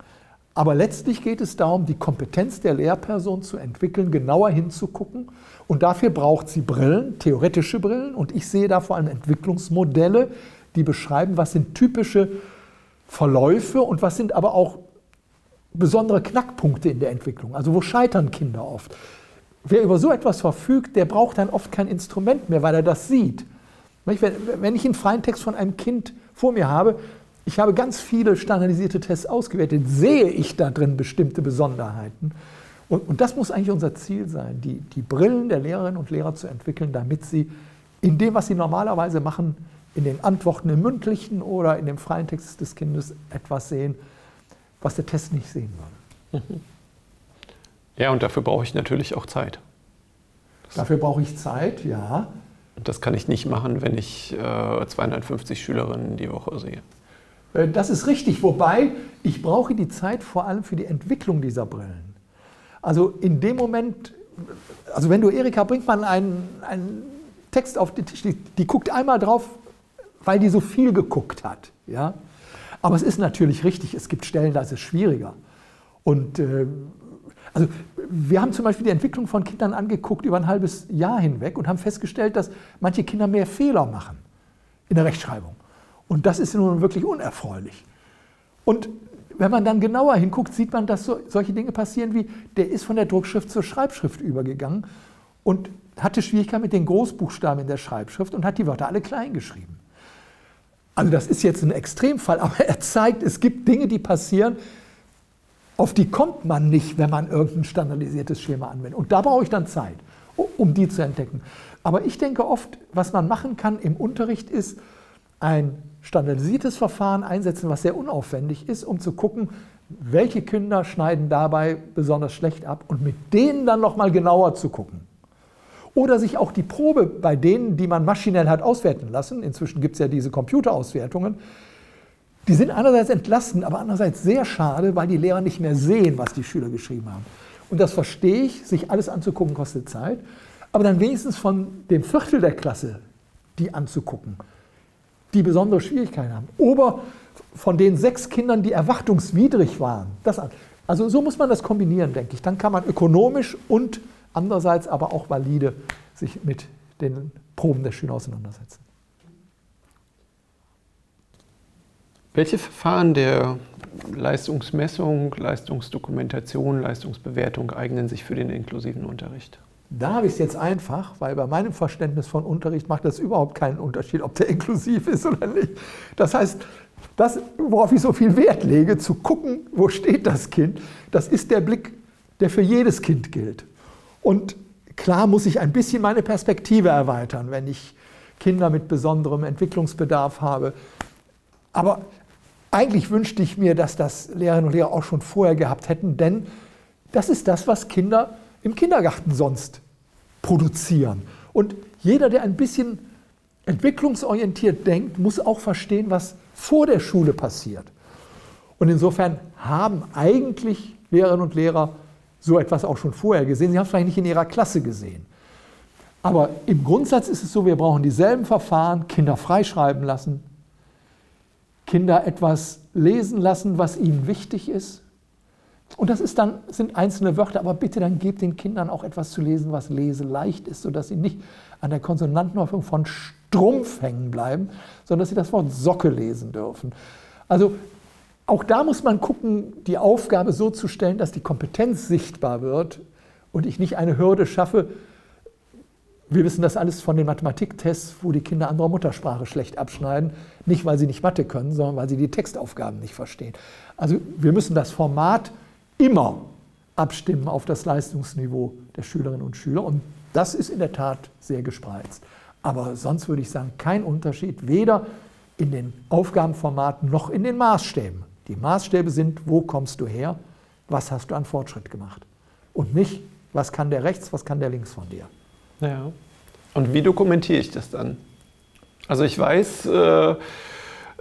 [SPEAKER 2] Aber letztlich geht es darum, die Kompetenz der Lehrperson zu entwickeln, genauer hinzugucken. Und dafür braucht sie Brillen, theoretische Brillen. Und ich sehe da vor allem Entwicklungsmodelle, die beschreiben, was sind typische Verläufe und was sind aber auch besondere Knackpunkte in der Entwicklung. Also wo scheitern Kinder oft? Wer über so etwas verfügt, der braucht dann oft kein Instrument mehr, weil er das sieht. Wenn ich einen freien Text von einem Kind vor mir habe, ich habe ganz viele standardisierte Tests ausgewertet, sehe ich da drin bestimmte Besonderheiten. Und, und das muss eigentlich unser Ziel sein, die, die Brillen der Lehrerinnen und Lehrer zu entwickeln, damit sie in dem, was sie normalerweise machen, in den Antworten im mündlichen oder in dem freien Text des Kindes etwas sehen, was der Test nicht sehen würde.
[SPEAKER 1] Ja, und dafür brauche ich natürlich auch Zeit.
[SPEAKER 2] Dafür brauche ich Zeit, ja.
[SPEAKER 1] Und das kann ich nicht machen, wenn ich äh, 250 Schülerinnen die Woche sehe.
[SPEAKER 2] Äh, das ist richtig, wobei ich brauche die Zeit vor allem für die Entwicklung dieser Brillen. Also in dem Moment, also wenn du Erika Brinkmann einen, einen Text auf den Tisch legst, die guckt einmal drauf, weil die so viel geguckt hat. Ja? Aber es ist natürlich richtig, es gibt Stellen, da ist es schwieriger. Und äh, also wir haben zum Beispiel die Entwicklung von Kindern angeguckt über ein halbes Jahr hinweg und haben festgestellt, dass manche Kinder mehr Fehler machen in der Rechtschreibung. Und das ist nun wirklich unerfreulich. Und wenn man dann genauer hinguckt, sieht man, dass so, solche Dinge passieren wie, der ist von der Druckschrift zur Schreibschrift übergegangen und hatte Schwierigkeiten mit den Großbuchstaben in der Schreibschrift und hat die Wörter alle klein geschrieben. Also das ist jetzt ein Extremfall, aber er zeigt, es gibt Dinge, die passieren, auf die kommt man nicht, wenn man irgendein standardisiertes Schema anwendet. Und da brauche ich dann Zeit, um die zu entdecken. Aber ich denke oft, was man machen kann im Unterricht ist, ein standardisiertes Verfahren einsetzen, was sehr unaufwendig ist, um zu gucken, welche Kinder schneiden dabei besonders schlecht ab und mit denen dann nochmal genauer zu gucken. Oder sich auch die Probe bei denen, die man maschinell hat auswerten lassen, inzwischen gibt es ja diese Computerauswertungen, die sind einerseits entlastend, aber andererseits sehr schade, weil die Lehrer nicht mehr sehen, was die Schüler geschrieben haben. Und das verstehe ich, sich alles anzugucken kostet Zeit, aber dann wenigstens von dem Viertel der Klasse die anzugucken, die besondere Schwierigkeiten haben. Oder von den sechs Kindern, die erwartungswidrig waren. Das, also so muss man das kombinieren, denke ich. Dann kann man ökonomisch und andererseits aber auch valide sich mit den Proben der Schüler auseinandersetzen.
[SPEAKER 1] Welche Verfahren der Leistungsmessung, Leistungsdokumentation, Leistungsbewertung eignen sich für den inklusiven Unterricht?
[SPEAKER 2] Da habe ich es jetzt einfach, weil bei meinem Verständnis von Unterricht macht das überhaupt keinen Unterschied, ob der inklusiv ist oder nicht. Das heißt, das, worauf ich so viel Wert lege, zu gucken, wo steht das Kind, das ist der Blick, der für jedes Kind gilt. Und klar muss ich ein bisschen meine Perspektive erweitern, wenn ich Kinder mit besonderem Entwicklungsbedarf habe. Aber eigentlich wünschte ich mir, dass das Lehrerinnen und Lehrer auch schon vorher gehabt hätten, denn das ist das, was Kinder im Kindergarten sonst produzieren. Und jeder, der ein bisschen entwicklungsorientiert denkt, muss auch verstehen, was vor der Schule passiert. Und insofern haben eigentlich Lehrerinnen und Lehrer so etwas auch schon vorher gesehen. Sie haben es vielleicht nicht in ihrer Klasse gesehen. Aber im Grundsatz ist es so, wir brauchen dieselben Verfahren, Kinder freischreiben lassen, Kinder etwas lesen lassen, was ihnen wichtig ist. Und das ist dann, sind einzelne Wörter, aber bitte dann gebt den Kindern auch etwas zu lesen, was leseleicht ist, sodass sie nicht an der Konsonantenhäufung von Strumpf hängen bleiben, sondern dass sie das Wort Socke lesen dürfen. Also auch da muss man gucken, die Aufgabe so zu stellen, dass die Kompetenz sichtbar wird und ich nicht eine Hürde schaffe, wir wissen das alles von den Mathematiktests, wo die Kinder anderer Muttersprache schlecht abschneiden. Nicht, weil sie nicht Mathe können, sondern weil sie die Textaufgaben nicht verstehen. Also wir müssen das Format immer abstimmen auf das Leistungsniveau der Schülerinnen und Schüler. Und das ist in der Tat sehr gespreizt. Aber sonst würde ich sagen, kein Unterschied, weder in den Aufgabenformaten noch in den Maßstäben. Die Maßstäbe sind, wo kommst du her, was hast du an Fortschritt gemacht. Und nicht, was kann der rechts, was kann der links von dir.
[SPEAKER 1] Ja. Und wie dokumentiere ich das dann? Also ich weiß, äh,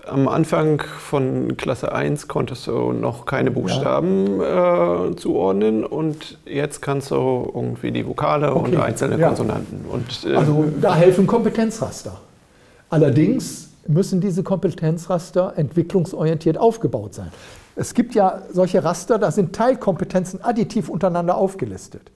[SPEAKER 1] am Anfang von Klasse 1 konntest du noch keine Buchstaben ja. äh, zuordnen und jetzt kannst du irgendwie die Vokale okay. und einzelne ja. Konsonanten. Und,
[SPEAKER 2] äh, also da helfen Kompetenzraster. Allerdings müssen diese Kompetenzraster entwicklungsorientiert aufgebaut sein. Es gibt ja solche Raster, da sind Teilkompetenzen additiv untereinander aufgelistet.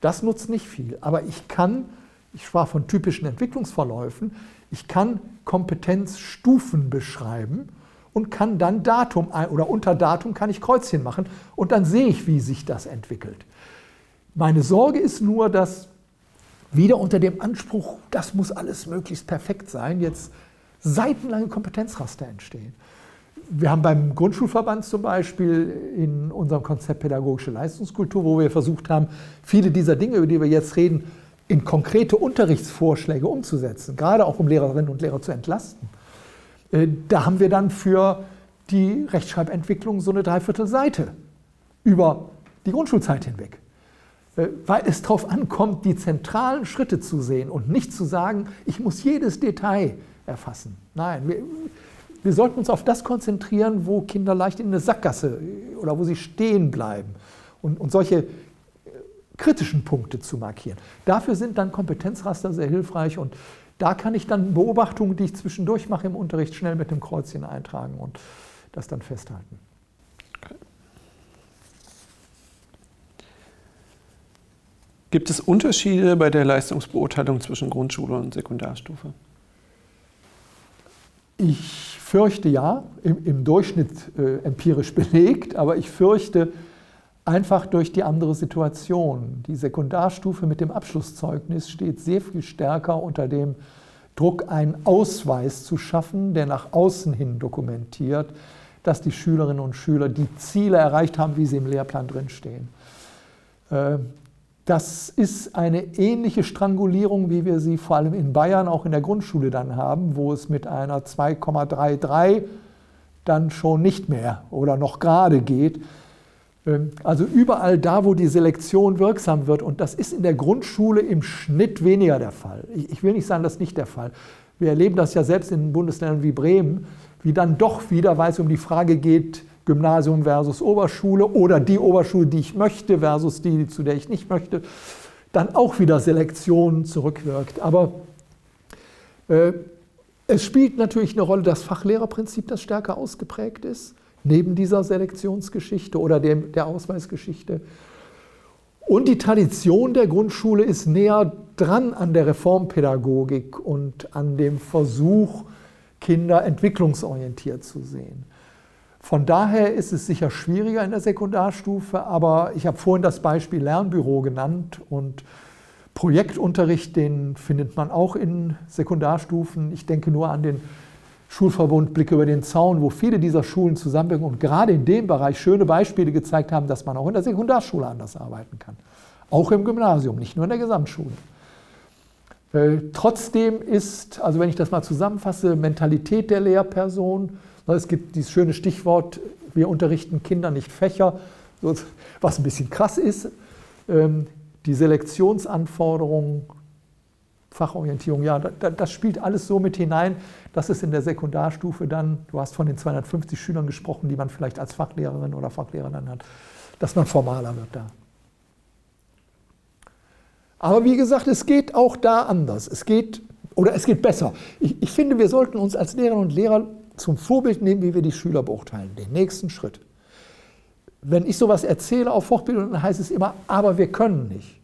[SPEAKER 2] Das nutzt nicht viel. Aber ich kann, ich sprach von typischen Entwicklungsverläufen, ich kann Kompetenzstufen beschreiben und kann dann Datum oder unter Datum kann ich Kreuzchen machen und dann sehe ich, wie sich das entwickelt. Meine Sorge ist nur, dass wieder unter dem Anspruch, das muss alles möglichst perfekt sein, jetzt seitenlange Kompetenzraster entstehen wir haben beim Grundschulverband zum Beispiel in unserem Konzept Pädagogische Leistungskultur, wo wir versucht haben, viele dieser Dinge, über die wir jetzt reden, in konkrete Unterrichtsvorschläge umzusetzen, gerade auch um Lehrerinnen und Lehrer zu entlasten. Äh, da haben wir dann für die Rechtschreibentwicklung so eine Dreiviertelseite über die Grundschulzeit hinweg. äh, weil es darauf ankommt, die zentralen Schritte zu sehen und nicht zu sagen, ich muss jedes Detail erfassen. Nein, wir, wir sollten uns auf das konzentrieren, wo Kinder leicht in eine Sackgasse oder wo sie stehen bleiben und, und solche äh, kritischen Punkte zu markieren. Dafür sind dann Kompetenzraster sehr hilfreich und da kann ich dann Beobachtungen, die ich zwischendurch mache im Unterricht, schnell mit dem Kreuzchen eintragen und das dann festhalten.
[SPEAKER 1] Gibt es Unterschiede bei der Leistungsbeurteilung zwischen Grundschule und Sekundarstufe?
[SPEAKER 2] Ich fürchte ja, im, im Durchschnitt äh, empirisch belegt, aber ich fürchte einfach durch die andere Situation. Die Sekundarstufe mit dem Abschlusszeugnis steht sehr viel stärker unter dem Druck, einen Ausweis zu schaffen, der nach außen hin dokumentiert, dass die Schülerinnen und Schüler die Ziele erreicht haben, wie sie im Lehrplan drinstehen. Äh, das ist eine ähnliche Strangulierung, wie wir sie vor allem in Bayern auch in der Grundschule dann haben, wo es mit einer 2,33 dann schon nicht mehr oder noch gerade geht. Ähm, also überall da, wo die Selektion wirksam wird, und das ist in der Grundschule im Schnitt weniger der Fall. Ich will nicht sagen, das ist nicht der Fall. Wir erleben das ja selbst in Bundesländern wie Bremen, wie dann doch wieder, weil es um die Frage geht, Gymnasium versus Oberschule oder die Oberschule, die ich möchte versus die, zu der ich nicht möchte, dann auch wieder Selektion zurückwirkt. Aber äh, es spielt natürlich eine Rolle das Fachlehrerprinzip, das stärker ausgeprägt ist, neben dieser Selektionsgeschichte oder dem, der Ausweisgeschichte. Und die Tradition der Grundschule ist näher dran an der Reformpädagogik und an dem Versuch, Kinder entwicklungsorientiert zu sehen. Von daher ist es sicher schwieriger in der Sekundarstufe, aber ich habe vorhin das Beispiel Lernbüro genannt und Projektunterricht, den findet man auch in Sekundarstufen. Ich denke nur an den Schulverbund Blick über den Zaun, wo viele dieser Schulen zusammenwirken und gerade in dem Bereich schöne Beispiele gezeigt haben, dass man auch in der Sekundarschule anders arbeiten kann. Auch im Gymnasium, nicht nur in der Gesamtschule. Äh, trotzdem ist, also wenn ich das mal zusammenfasse, Mentalität der Lehrperson, Ne, es gibt dieses schöne Stichwort, wir unterrichten Kinder, nicht Fächer, was ein bisschen krass ist. Ähm, die Selektionsanforderungen, Fachorientierung, ja, das spielt alles so mit hinein, dass es in der Sekundarstufe dann, du hast von den 250 Schülern gesprochen, die man vielleicht als Fachlehrerin oder Fachlehrer dann hat, dass man formaler wird da. Aber wie gesagt, es geht auch da anders. Es geht, oder es geht besser. Ich, ich finde, wir sollten uns als Lehrerinnen und Lehrer zum Vorbild nehmen, wie wir die Schüler beurteilen, den nächsten Schritt. Wenn ich sowas erzähle auf Fortbildung, dann heißt es immer, aber wir können nicht.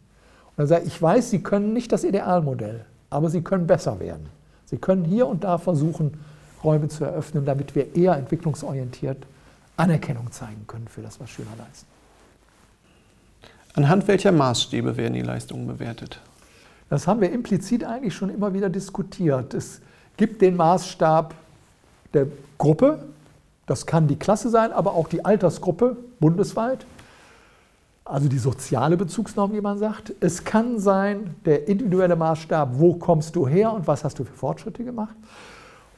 [SPEAKER 2] Dann sage ich, ich weiß, Sie können nicht das Idealmodell, aber Sie können besser werden. Sie können hier und da versuchen, Räume zu eröffnen, damit wir eher entwicklungsorientiert Anerkennung zeigen können für das, was Schüler leisten.
[SPEAKER 1] Anhand welcher Maßstäbe werden die Leistungen bewertet?
[SPEAKER 2] Das haben wir implizit eigentlich schon immer wieder diskutiert. Es gibt den Maßstab der Gruppe, das kann die Klasse sein, aber auch die Altersgruppe bundesweit, also die soziale Bezugsnorm, wie man sagt. Es kann sein der individuelle Maßstab, wo kommst du her und was hast du für Fortschritte gemacht.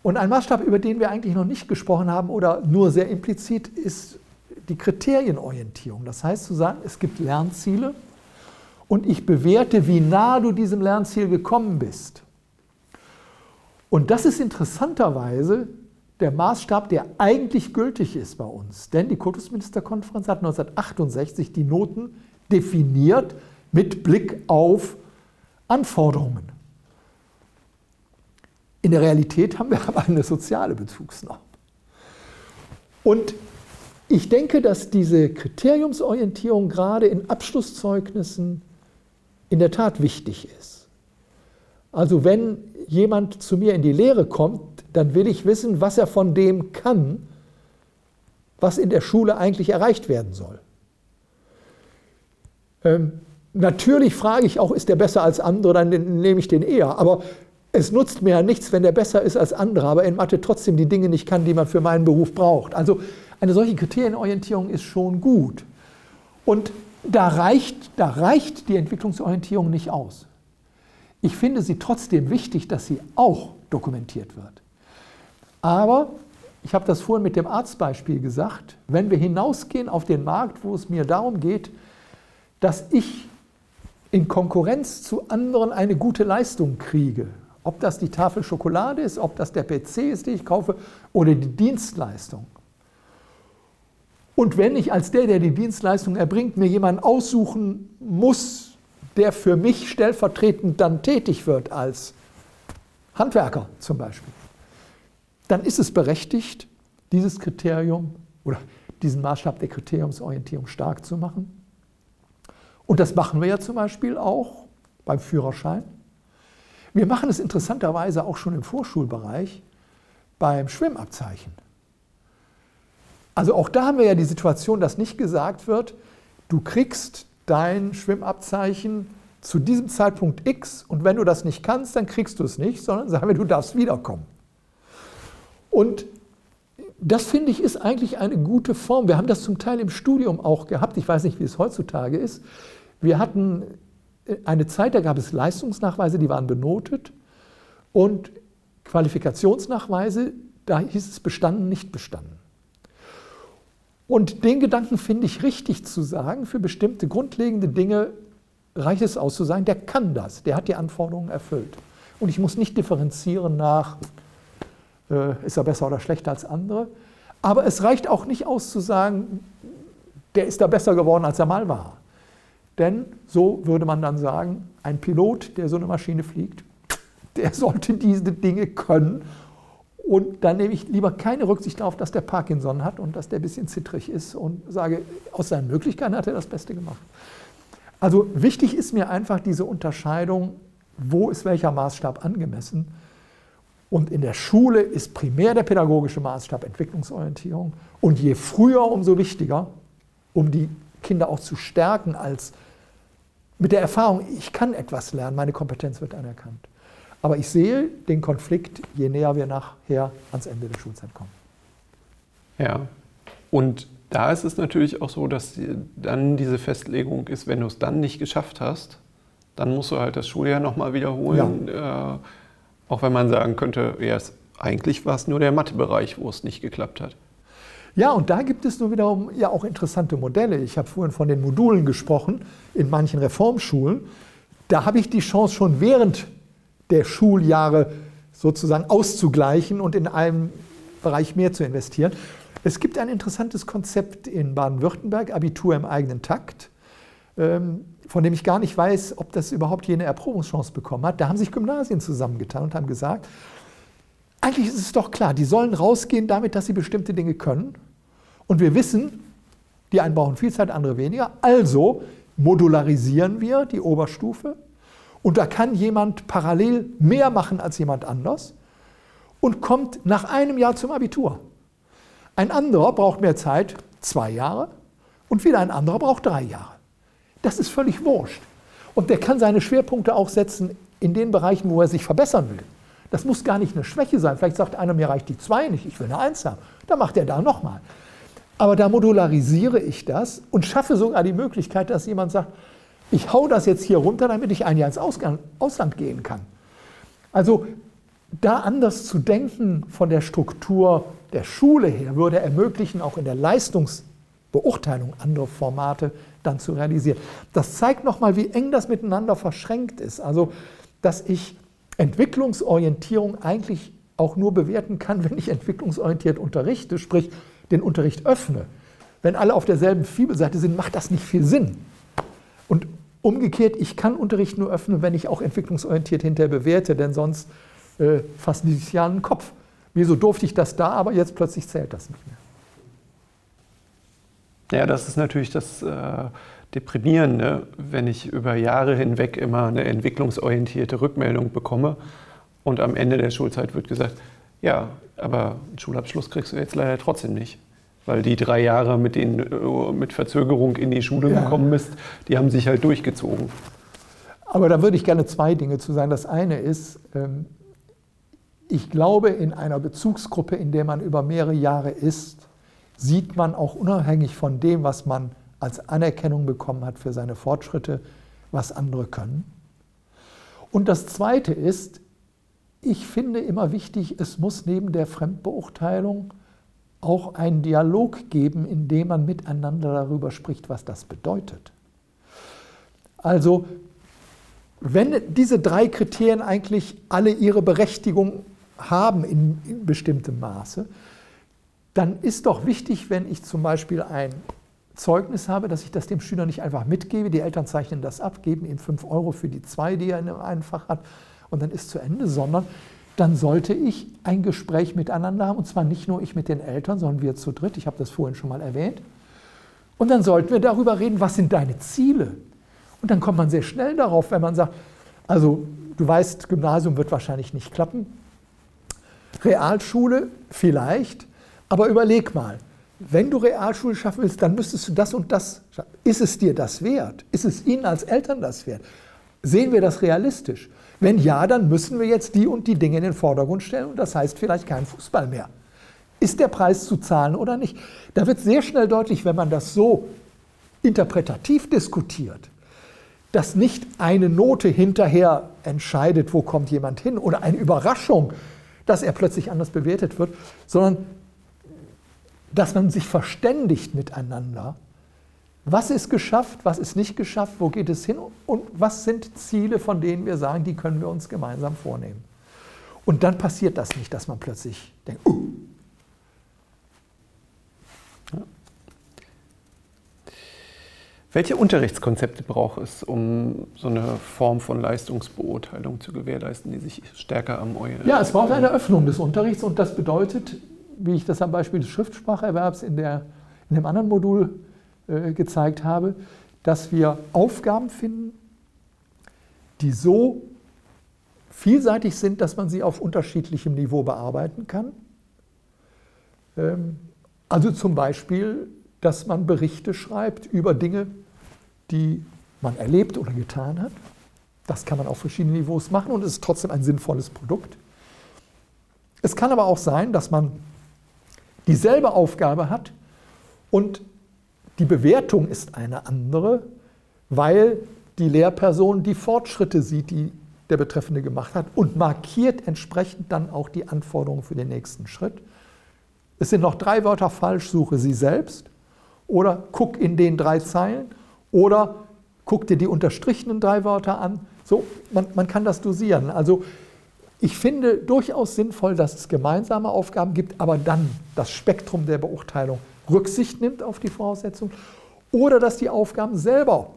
[SPEAKER 2] Und ein Maßstab, über den wir eigentlich noch nicht gesprochen haben oder nur sehr implizit, ist die Kriterienorientierung. Das heißt zu sagen, es gibt Lernziele und ich bewerte, wie nah du diesem Lernziel gekommen bist. Und das ist interessanterweise der Maßstab, der eigentlich gültig ist bei uns. Denn die Kultusministerkonferenz hat 1968 die Noten definiert mit Blick auf Anforderungen. In der Realität haben wir aber eine soziale Bezugsnorm. Und ich denke, dass diese Kriteriumsorientierung gerade in Abschlusszeugnissen in der Tat wichtig ist. Also wenn jemand zu mir in die Lehre kommt, dann will ich wissen, was er von dem kann, was in der Schule eigentlich erreicht werden soll. Ähm, natürlich frage ich auch, ist der besser als andere, dann nehme ich den eher. Aber es nutzt mir ja nichts, wenn der besser ist als andere, aber in Mathe trotzdem die Dinge nicht kann, die man für meinen Beruf braucht. Also eine solche Kriterienorientierung ist schon gut. Und da reicht, da reicht die Entwicklungsorientierung nicht aus. Ich finde sie trotzdem wichtig, dass sie auch dokumentiert wird. Aber ich habe das vorhin mit dem Arztbeispiel gesagt, wenn wir hinausgehen auf den Markt, wo es mir darum geht, dass ich in Konkurrenz zu anderen eine gute Leistung kriege, ob das die Tafel Schokolade ist, ob das der PC ist, den ich kaufe, oder die Dienstleistung. Und wenn ich als der, der die Dienstleistung erbringt, mir jemanden aussuchen muss, der für mich stellvertretend dann tätig wird als Handwerker zum Beispiel, dann ist es berechtigt, dieses Kriterium oder diesen Maßstab der Kriteriumsorientierung stark zu machen. Und das machen wir ja zum Beispiel auch beim Führerschein. Wir machen es interessanterweise auch schon im Vorschulbereich beim Schwimmabzeichen. Also auch da haben wir ja die Situation, dass nicht gesagt wird, du kriegst dein Schwimmabzeichen zu diesem Zeitpunkt X und wenn du das nicht kannst, dann kriegst du es nicht, sondern sagen wir, du darfst wiederkommen. Und das finde ich ist eigentlich eine gute Form. Wir haben das zum Teil im Studium auch gehabt. Ich weiß nicht, wie es heutzutage ist. Wir hatten eine Zeit, da gab es Leistungsnachweise, die waren benotet und Qualifikationsnachweise, da hieß es bestanden, nicht bestanden. Und den Gedanken finde ich richtig zu sagen, für bestimmte grundlegende Dinge reicht es aus zu sagen, der kann das, der hat die Anforderungen erfüllt. Und ich muss nicht differenzieren nach, äh, ist er besser oder schlechter als andere. Aber es reicht auch nicht aus zu sagen, der ist da besser geworden, als er mal war. Denn so würde man dann sagen, ein Pilot, der so eine Maschine fliegt, der sollte diese Dinge können. Und dann nehme ich lieber keine Rücksicht darauf, dass der Parkinson hat und dass der ein bisschen zittrig ist und sage, aus seinen Möglichkeiten hat er das Beste gemacht. Also wichtig ist mir einfach diese Unterscheidung, wo ist welcher Maßstab angemessen. Und in der Schule ist primär der pädagogische Maßstab Entwicklungsorientierung. Und je früher, umso wichtiger, um die Kinder auch zu stärken als mit der Erfahrung, ich kann etwas lernen, meine Kompetenz wird anerkannt. Aber ich sehe den Konflikt, je näher wir nachher ans Ende der Schulzeit kommen.
[SPEAKER 1] Ja, und da ist es natürlich auch so, dass dann diese Festlegung ist, wenn du es dann nicht geschafft hast, dann musst du halt das Schuljahr nochmal wiederholen. Ja. Äh, auch wenn man sagen könnte, ja, eigentlich war es nur der Mathebereich, wo es nicht geklappt hat.
[SPEAKER 2] Ja, und da gibt es nur wiederum ja auch interessante Modelle. Ich habe vorhin von den Modulen gesprochen in manchen Reformschulen. Da habe ich die Chance schon während der Schuljahre sozusagen auszugleichen und in einem Bereich mehr zu investieren. Es gibt ein interessantes Konzept in Baden-Württemberg, Abitur im eigenen Takt, ähm, von dem ich gar nicht weiß, ob das überhaupt jene Erprobungschance bekommen hat. Da haben sich Gymnasien zusammengetan und haben gesagt, eigentlich ist es doch klar, die sollen rausgehen damit, dass sie bestimmte Dinge können. Und wir wissen, die einen brauchen viel Zeit, andere weniger. Also modularisieren wir die Oberstufe. Und da kann jemand parallel mehr machen als jemand anders und kommt nach einem Jahr zum Abitur. Ein anderer braucht mehr Zeit, zwei Jahre, und wieder ein anderer braucht drei Jahre. Das ist völlig wurscht. Und der kann seine Schwerpunkte auch setzen in den Bereichen, wo er sich verbessern will. Das muss gar nicht eine Schwäche sein. Vielleicht sagt einer, mir reicht die zwei nicht, ich will eine Eins haben. Dann macht er da nochmal. Aber da modularisiere ich das und schaffe sogar die Möglichkeit, dass jemand sagt, ich hau das jetzt hier runter, damit ich ein Jahr ins Ausland gehen kann. Also da anders zu denken von der Struktur der Schule her, würde ermöglichen, auch in der Leistungsbeurteilung andere Formate dann zu realisieren. Das zeigt nochmal, wie eng das miteinander verschränkt ist. Also, dass ich Entwicklungsorientierung eigentlich auch nur bewerten kann, wenn ich entwicklungsorientiert unterrichte, sprich den Unterricht öffne. Wenn alle auf derselben Fibelseite sind, macht das nicht viel Sinn. Und umgekehrt, ich kann Unterricht nur öffnen, wenn ich auch entwicklungsorientiert hinterher bewerte, denn sonst äh, fassen die sich ja den Kopf. Wieso durfte ich das da, aber jetzt plötzlich zählt das nicht mehr.
[SPEAKER 1] Ja, das ist natürlich das äh, Deprimierende, wenn ich über Jahre hinweg immer eine entwicklungsorientierte Rückmeldung bekomme und am Ende der Schulzeit wird gesagt, ja, aber einen Schulabschluss kriegst du jetzt leider trotzdem nicht. Weil die drei Jahre mit, den, äh, mit Verzögerung in die Schule ja. gekommen bist, die haben sich halt durchgezogen.
[SPEAKER 2] Aber da würde ich gerne zwei Dinge zu sagen. Das eine ist, ähm, ich glaube, in einer Bezugsgruppe, in der man über mehrere Jahre ist, sieht man auch unabhängig von dem, was man als Anerkennung bekommen hat für seine Fortschritte, was andere können. Und das Zweite ist, ich finde immer wichtig, es muss neben der Fremdbeurteilung auch einen Dialog geben, in dem man miteinander darüber spricht, was das bedeutet. Also wenn diese drei Kriterien eigentlich alle ihre Berechtigung haben in, in bestimmtem Maße, dann ist doch wichtig, wenn ich zum Beispiel ein Zeugnis habe, dass ich das dem Schüler nicht einfach mitgebe, die Eltern zeichnen das ab, geben ihm 5 Euro für die zwei, die er in einem Fach hat und dann ist zu Ende, sondern dann sollte ich ein Gespräch miteinander haben und zwar nicht nur ich mit den Eltern, sondern wir zu dritt, ich habe das vorhin schon mal erwähnt. Und dann sollten wir darüber reden, was sind deine Ziele? Und dann kommt man sehr schnell darauf, wenn man sagt, also du weißt, Gymnasium wird wahrscheinlich nicht klappen, Realschule vielleicht, aber überleg mal, wenn du Realschule schaffen willst, dann müsstest du das und das schaffen. Ist es dir das wert? Ist es Ihnen als Eltern das wert? Sehen wir das realistisch? Wenn ja, dann müssen wir jetzt die und die Dinge in den Vordergrund stellen und das heißt vielleicht kein Fußball mehr. Ist der Preis zu zahlen oder nicht? Da wird sehr schnell deutlich, wenn man das so interpretativ diskutiert, dass nicht eine Note hinterher entscheidet, wo kommt jemand hin oder eine Überraschung, dass er plötzlich anders bewertet wird, sondern dass man sich verständigt miteinander. Was ist geschafft, was ist nicht geschafft, wo geht es hin und was sind Ziele, von denen wir sagen, die können wir uns gemeinsam vornehmen. Und dann passiert das nicht, dass man plötzlich denkt, uh.
[SPEAKER 1] Welche Unterrichtskonzepte braucht es, um so eine Form von Leistungsbeurteilung zu gewährleisten, die sich stärker am Eulen?
[SPEAKER 2] Ja, es braucht eine Öffnung des Unterrichts und das bedeutet, wie ich das am Beispiel des Schriftspracherwerbs in, der, in dem anderen Modul äh, gezeigt habe, dass wir Aufgaben finden, die so vielseitig sind, dass man sie auf unterschiedlichem Niveau bearbeiten kann. Ähm, also zum Beispiel, dass man Berichte schreibt über Dinge, die man erlebt oder getan hat. Das kann man auf verschiedenen Niveaus machen und es ist trotzdem ein sinnvolles Produkt. Es kann aber auch sein, dass man dieselbe Aufgabe hat und die Bewertung ist eine andere, weil die Lehrperson die Fortschritte sieht, die der Betreffende gemacht hat und markiert entsprechend dann auch die Anforderungen für den nächsten Schritt. Es sind noch drei Wörter falsch, suche sie selbst oder guck in den drei Zeilen oder guck dir die unterstrichenen drei Wörter an. So, man, man kann das dosieren. Also ich finde durchaus sinnvoll, dass es gemeinsame Aufgaben gibt, aber dann das Spektrum der Beurteilung Rücksicht nimmt auf die Voraussetzungen oder dass die Aufgaben selber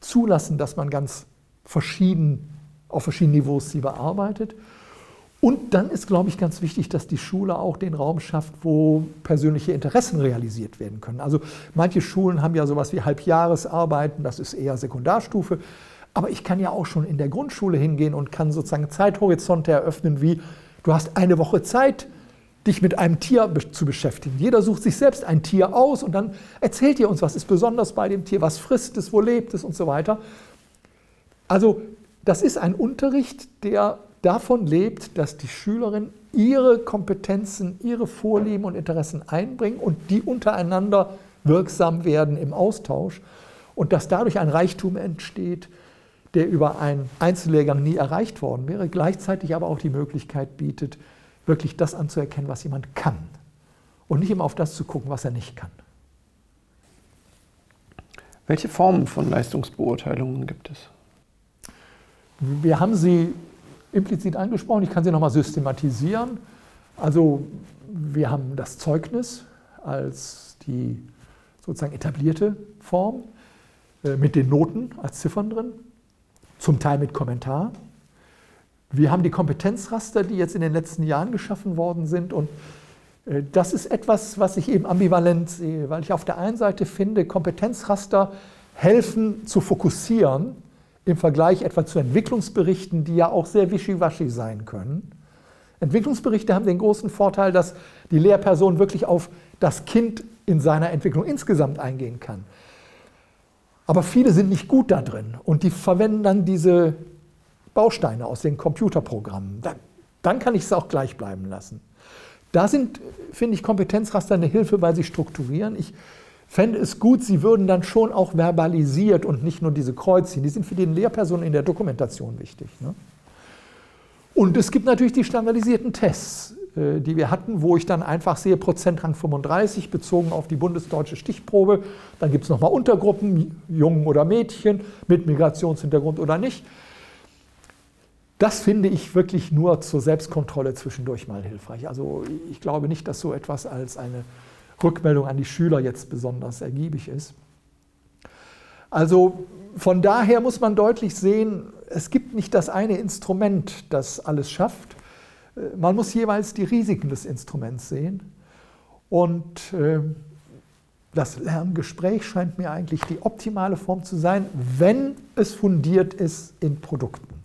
[SPEAKER 2] zulassen, dass man ganz verschieden auf verschiedenen Niveaus sie bearbeitet. Und dann ist, glaube ich, ganz wichtig, dass die Schule auch den Raum schafft, wo persönliche Interessen realisiert werden können. Also manche Schulen haben ja sowas wie Halbjahresarbeiten, das ist eher Sekundarstufe. Aber ich kann ja auch schon in der Grundschule hingehen und kann sozusagen Zeithorizonte eröffnen, wie du hast eine Woche Zeit, dich mit einem Tier zu beschäftigen. Jeder sucht sich selbst ein Tier aus und dann erzählt ihr uns, was ist besonders bei dem Tier, was frisst es, wo lebt es und so weiter. Also das ist ein Unterricht, der davon lebt, dass die Schülerin ihre Kompetenzen, ihre Vorlieben und Interessen einbringen und die untereinander wirksam werden im Austausch und dass dadurch ein Reichtum entsteht, der über einen Einzellehrgang nie erreicht worden wäre, gleichzeitig aber auch die Möglichkeit bietet, wirklich das anzuerkennen, was jemand kann und nicht immer auf das zu gucken, was er nicht kann.
[SPEAKER 1] Welche Formen von Leistungsbeurteilungen gibt es?
[SPEAKER 2] Wir haben sie implizit angesprochen, ich kann sie nochmal systematisieren. Also wir haben das Zeugnis als die sozusagen etablierte Form äh, mit den Noten als Ziffern drin zum Teil mit Kommentar. Wir haben die Kompetenzraster, die jetzt in den letzten Jahren geschaffen worden sind. Und äh, das ist etwas, was ich eben ambivalent sehe, weil ich auf der einen Seite finde, Kompetenzraster helfen zu fokussieren im Vergleich etwa zu Entwicklungsberichten, die ja auch sehr wischiwaschi sein können. Entwicklungsberichte haben den großen Vorteil, dass die Lehrperson wirklich auf das Kind in seiner Entwicklung insgesamt eingehen kann. Aber viele sind nicht gut da drin und die verwenden dann diese Bausteine aus den Computerprogrammen. Dann, dann kann ich es auch gleich bleiben lassen. Da sind, finde ich, Kompetenzraster eine Hilfe, weil sie strukturieren. Ich fände es gut, sie würden dann schon auch verbalisiert und nicht nur diese Kreuzchen. Die sind für die Lehrpersonen in der Dokumentation wichtig. Ne? Und es gibt natürlich die standardisierten Tests. Äh, die wir hatten, wo ich dann einfach sehe, Prozentrang 35 bezogen auf die bundesdeutsche Stichprobe. Dann gibt es nochmal Untergruppen, Jungen oder Mädchen mit Migrationshintergrund oder nicht. Das finde ich wirklich nur zur Selbstkontrolle zwischendurch mal hilfreich. Also ich glaube nicht, dass so etwas als eine Rückmeldung an die Schüler jetzt besonders ergiebig ist. Also von daher muss man deutlich sehen, es gibt nicht das eine Instrument, das alles schafft. Man muss jeweils die Risiken des Instruments sehen. Und äh, das Lerngespräch scheint mir eigentlich die optimale Form zu sein, wenn es fundiert ist in Produkten.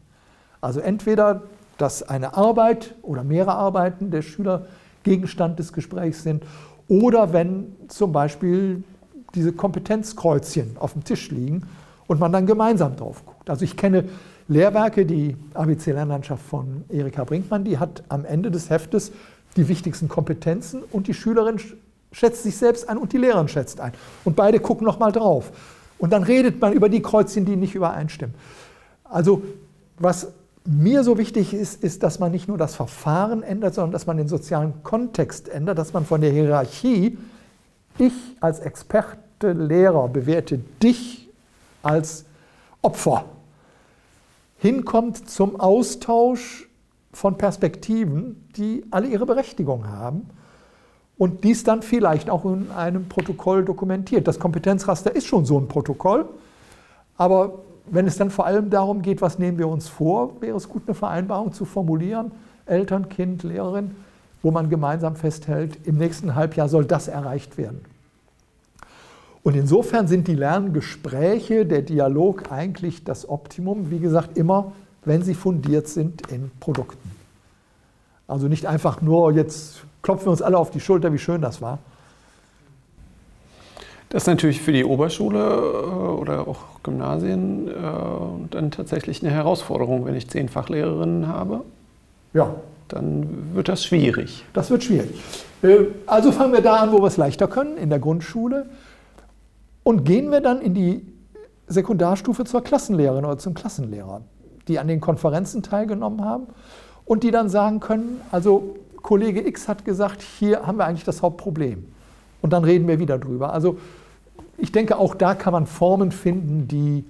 [SPEAKER 2] Also entweder, dass eine Arbeit oder mehrere Arbeiten der Schüler Gegenstand des Gesprächs sind oder wenn zum Beispiel diese Kompetenzkreuzchen auf dem Tisch liegen und man dann gemeinsam drauf guckt. Also ich kenne Lehrwerke, die ABC-Lernlandschaft von Erika Brinkmann, die hat am Ende des Heftes die wichtigsten Kompetenzen und die Schülerin schätzt sich selbst ein und die Lehrerin schätzt ein. Und beide gucken nochmal drauf. Und dann redet man über die Kreuzchen, die nicht übereinstimmen. Also was mir so wichtig ist, ist, dass man nicht nur das Verfahren ändert, sondern dass man den sozialen Kontext ändert, dass man von der Hierarchie, ich als Experte, Lehrer bewerte dich als Opfer, hinkommt zum Austausch von Perspektiven, die alle ihre Berechtigung haben und dies dann vielleicht auch in einem Protokoll dokumentiert. Das Kompetenzraster ist schon so ein Protokoll, aber wenn es dann vor allem darum geht, was nehmen wir uns vor, wäre es gut, eine Vereinbarung zu formulieren, Eltern, Kind, Lehrerin, wo man gemeinsam festhält, im nächsten Halbjahr soll das erreicht werden. Und insofern sind die Lerngespräche, der Dialog eigentlich das Optimum, wie gesagt, immer, wenn sie fundiert sind in Produkten. Also nicht einfach nur, jetzt klopfen wir uns alle auf die Schulter, wie schön das war,
[SPEAKER 1] das ist natürlich für die Oberschule äh, oder auch Gymnasien äh, dann tatsächlich eine Herausforderung, wenn ich zehn Fachlehrerinnen habe. Ja. Dann wird das schwierig.
[SPEAKER 2] Das wird schwierig. Äh, also fangen wir da an, wo wir es leichter können, in der Grundschule. Und gehen wir dann in die Sekundarstufe zur Klassenlehrerin oder zum Klassenlehrer, die an den Konferenzen teilgenommen haben und die dann sagen können, also Kollege X hat gesagt, hier haben wir eigentlich das Hauptproblem und dann reden wir wieder drüber. Also ich denke, auch da kann man Formen finden, die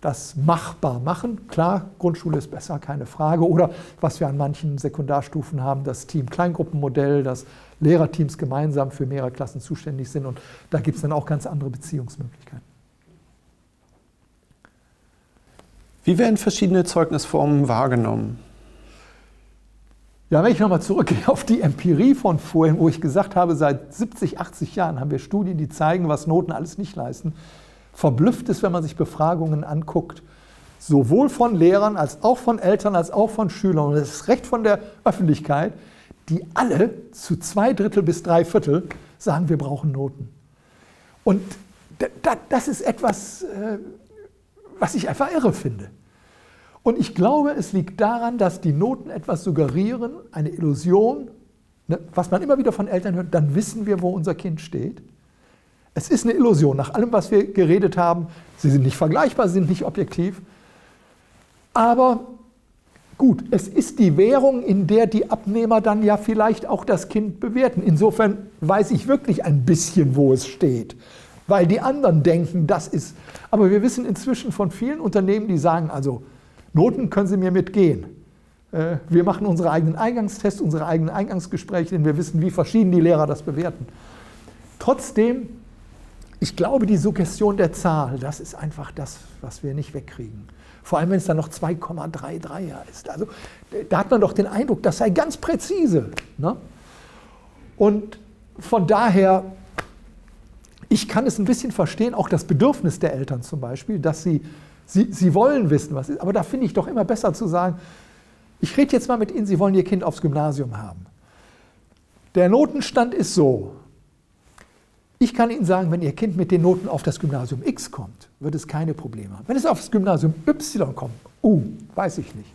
[SPEAKER 2] das machbar machen. Klar, Grundschule ist besser, keine Frage. Oder was wir an manchen Sekundarstufen haben, das Team-Kleingruppenmodell, dass Lehrerteams gemeinsam für mehrere Klassen zuständig sind. Und da gibt es dann auch ganz andere Beziehungsmöglichkeiten.
[SPEAKER 1] Wie werden verschiedene Zeugnisformen wahrgenommen?
[SPEAKER 2] Ja, wenn ich nochmal zurückgehe auf die Empirie von vorhin, wo ich gesagt habe, seit 70, 80 Jahren haben wir Studien, die zeigen, was Noten alles nicht leisten, verblüfft es, wenn man sich Befragungen anguckt, sowohl von Lehrern als auch von Eltern als auch von Schülern, und das ist recht von der Öffentlichkeit, die alle zu zwei Drittel bis drei Viertel sagen, wir brauchen Noten. Und das ist etwas, äh, was ich einfach irre finde. Und ich glaube, es liegt daran, dass die Noten etwas suggerieren, eine Illusion, ne, was man immer wieder von Eltern hört, dann wissen wir, wo unser Kind steht. Es ist eine Illusion, nach allem, was wir geredet haben. Sie sind nicht vergleichbar, sie sind nicht objektiv. Aber gut, es ist die Währung, in der die Abnehmer dann ja vielleicht auch das Kind bewerten. Insofern weiß ich wirklich ein bisschen, wo es steht, weil die anderen denken, das ist. Aber wir wissen inzwischen von vielen Unternehmen, die sagen also, Noten können Sie mir mitgehen. Äh, wir machen unsere eigenen Eingangstests, unsere eigenen Eingangsgespräche, denn wir wissen, wie verschieden die Lehrer das bewerten. Trotzdem, ich glaube, die Suggestion der Zahl, das ist einfach das, was wir nicht wegkriegen. Vor allem, wenn es dann noch 2,33er ist. Also, da hat man doch den Eindruck, das sei ganz präzise. Ne? Und von daher, ich kann es ein bisschen verstehen, auch das Bedürfnis der Eltern zum Beispiel, dass sie Sie, Sie wollen wissen, was ist. Aber da finde ich doch immer besser zu sagen, ich rede jetzt mal mit Ihnen, Sie wollen Ihr Kind aufs Gymnasium haben. Der Notenstand ist so. Ich kann Ihnen sagen, wenn Ihr Kind mit den Noten auf das Gymnasium X kommt, wird es keine Probleme haben. Wenn es auf das Gymnasium Y kommt, uh, weiß ich nicht.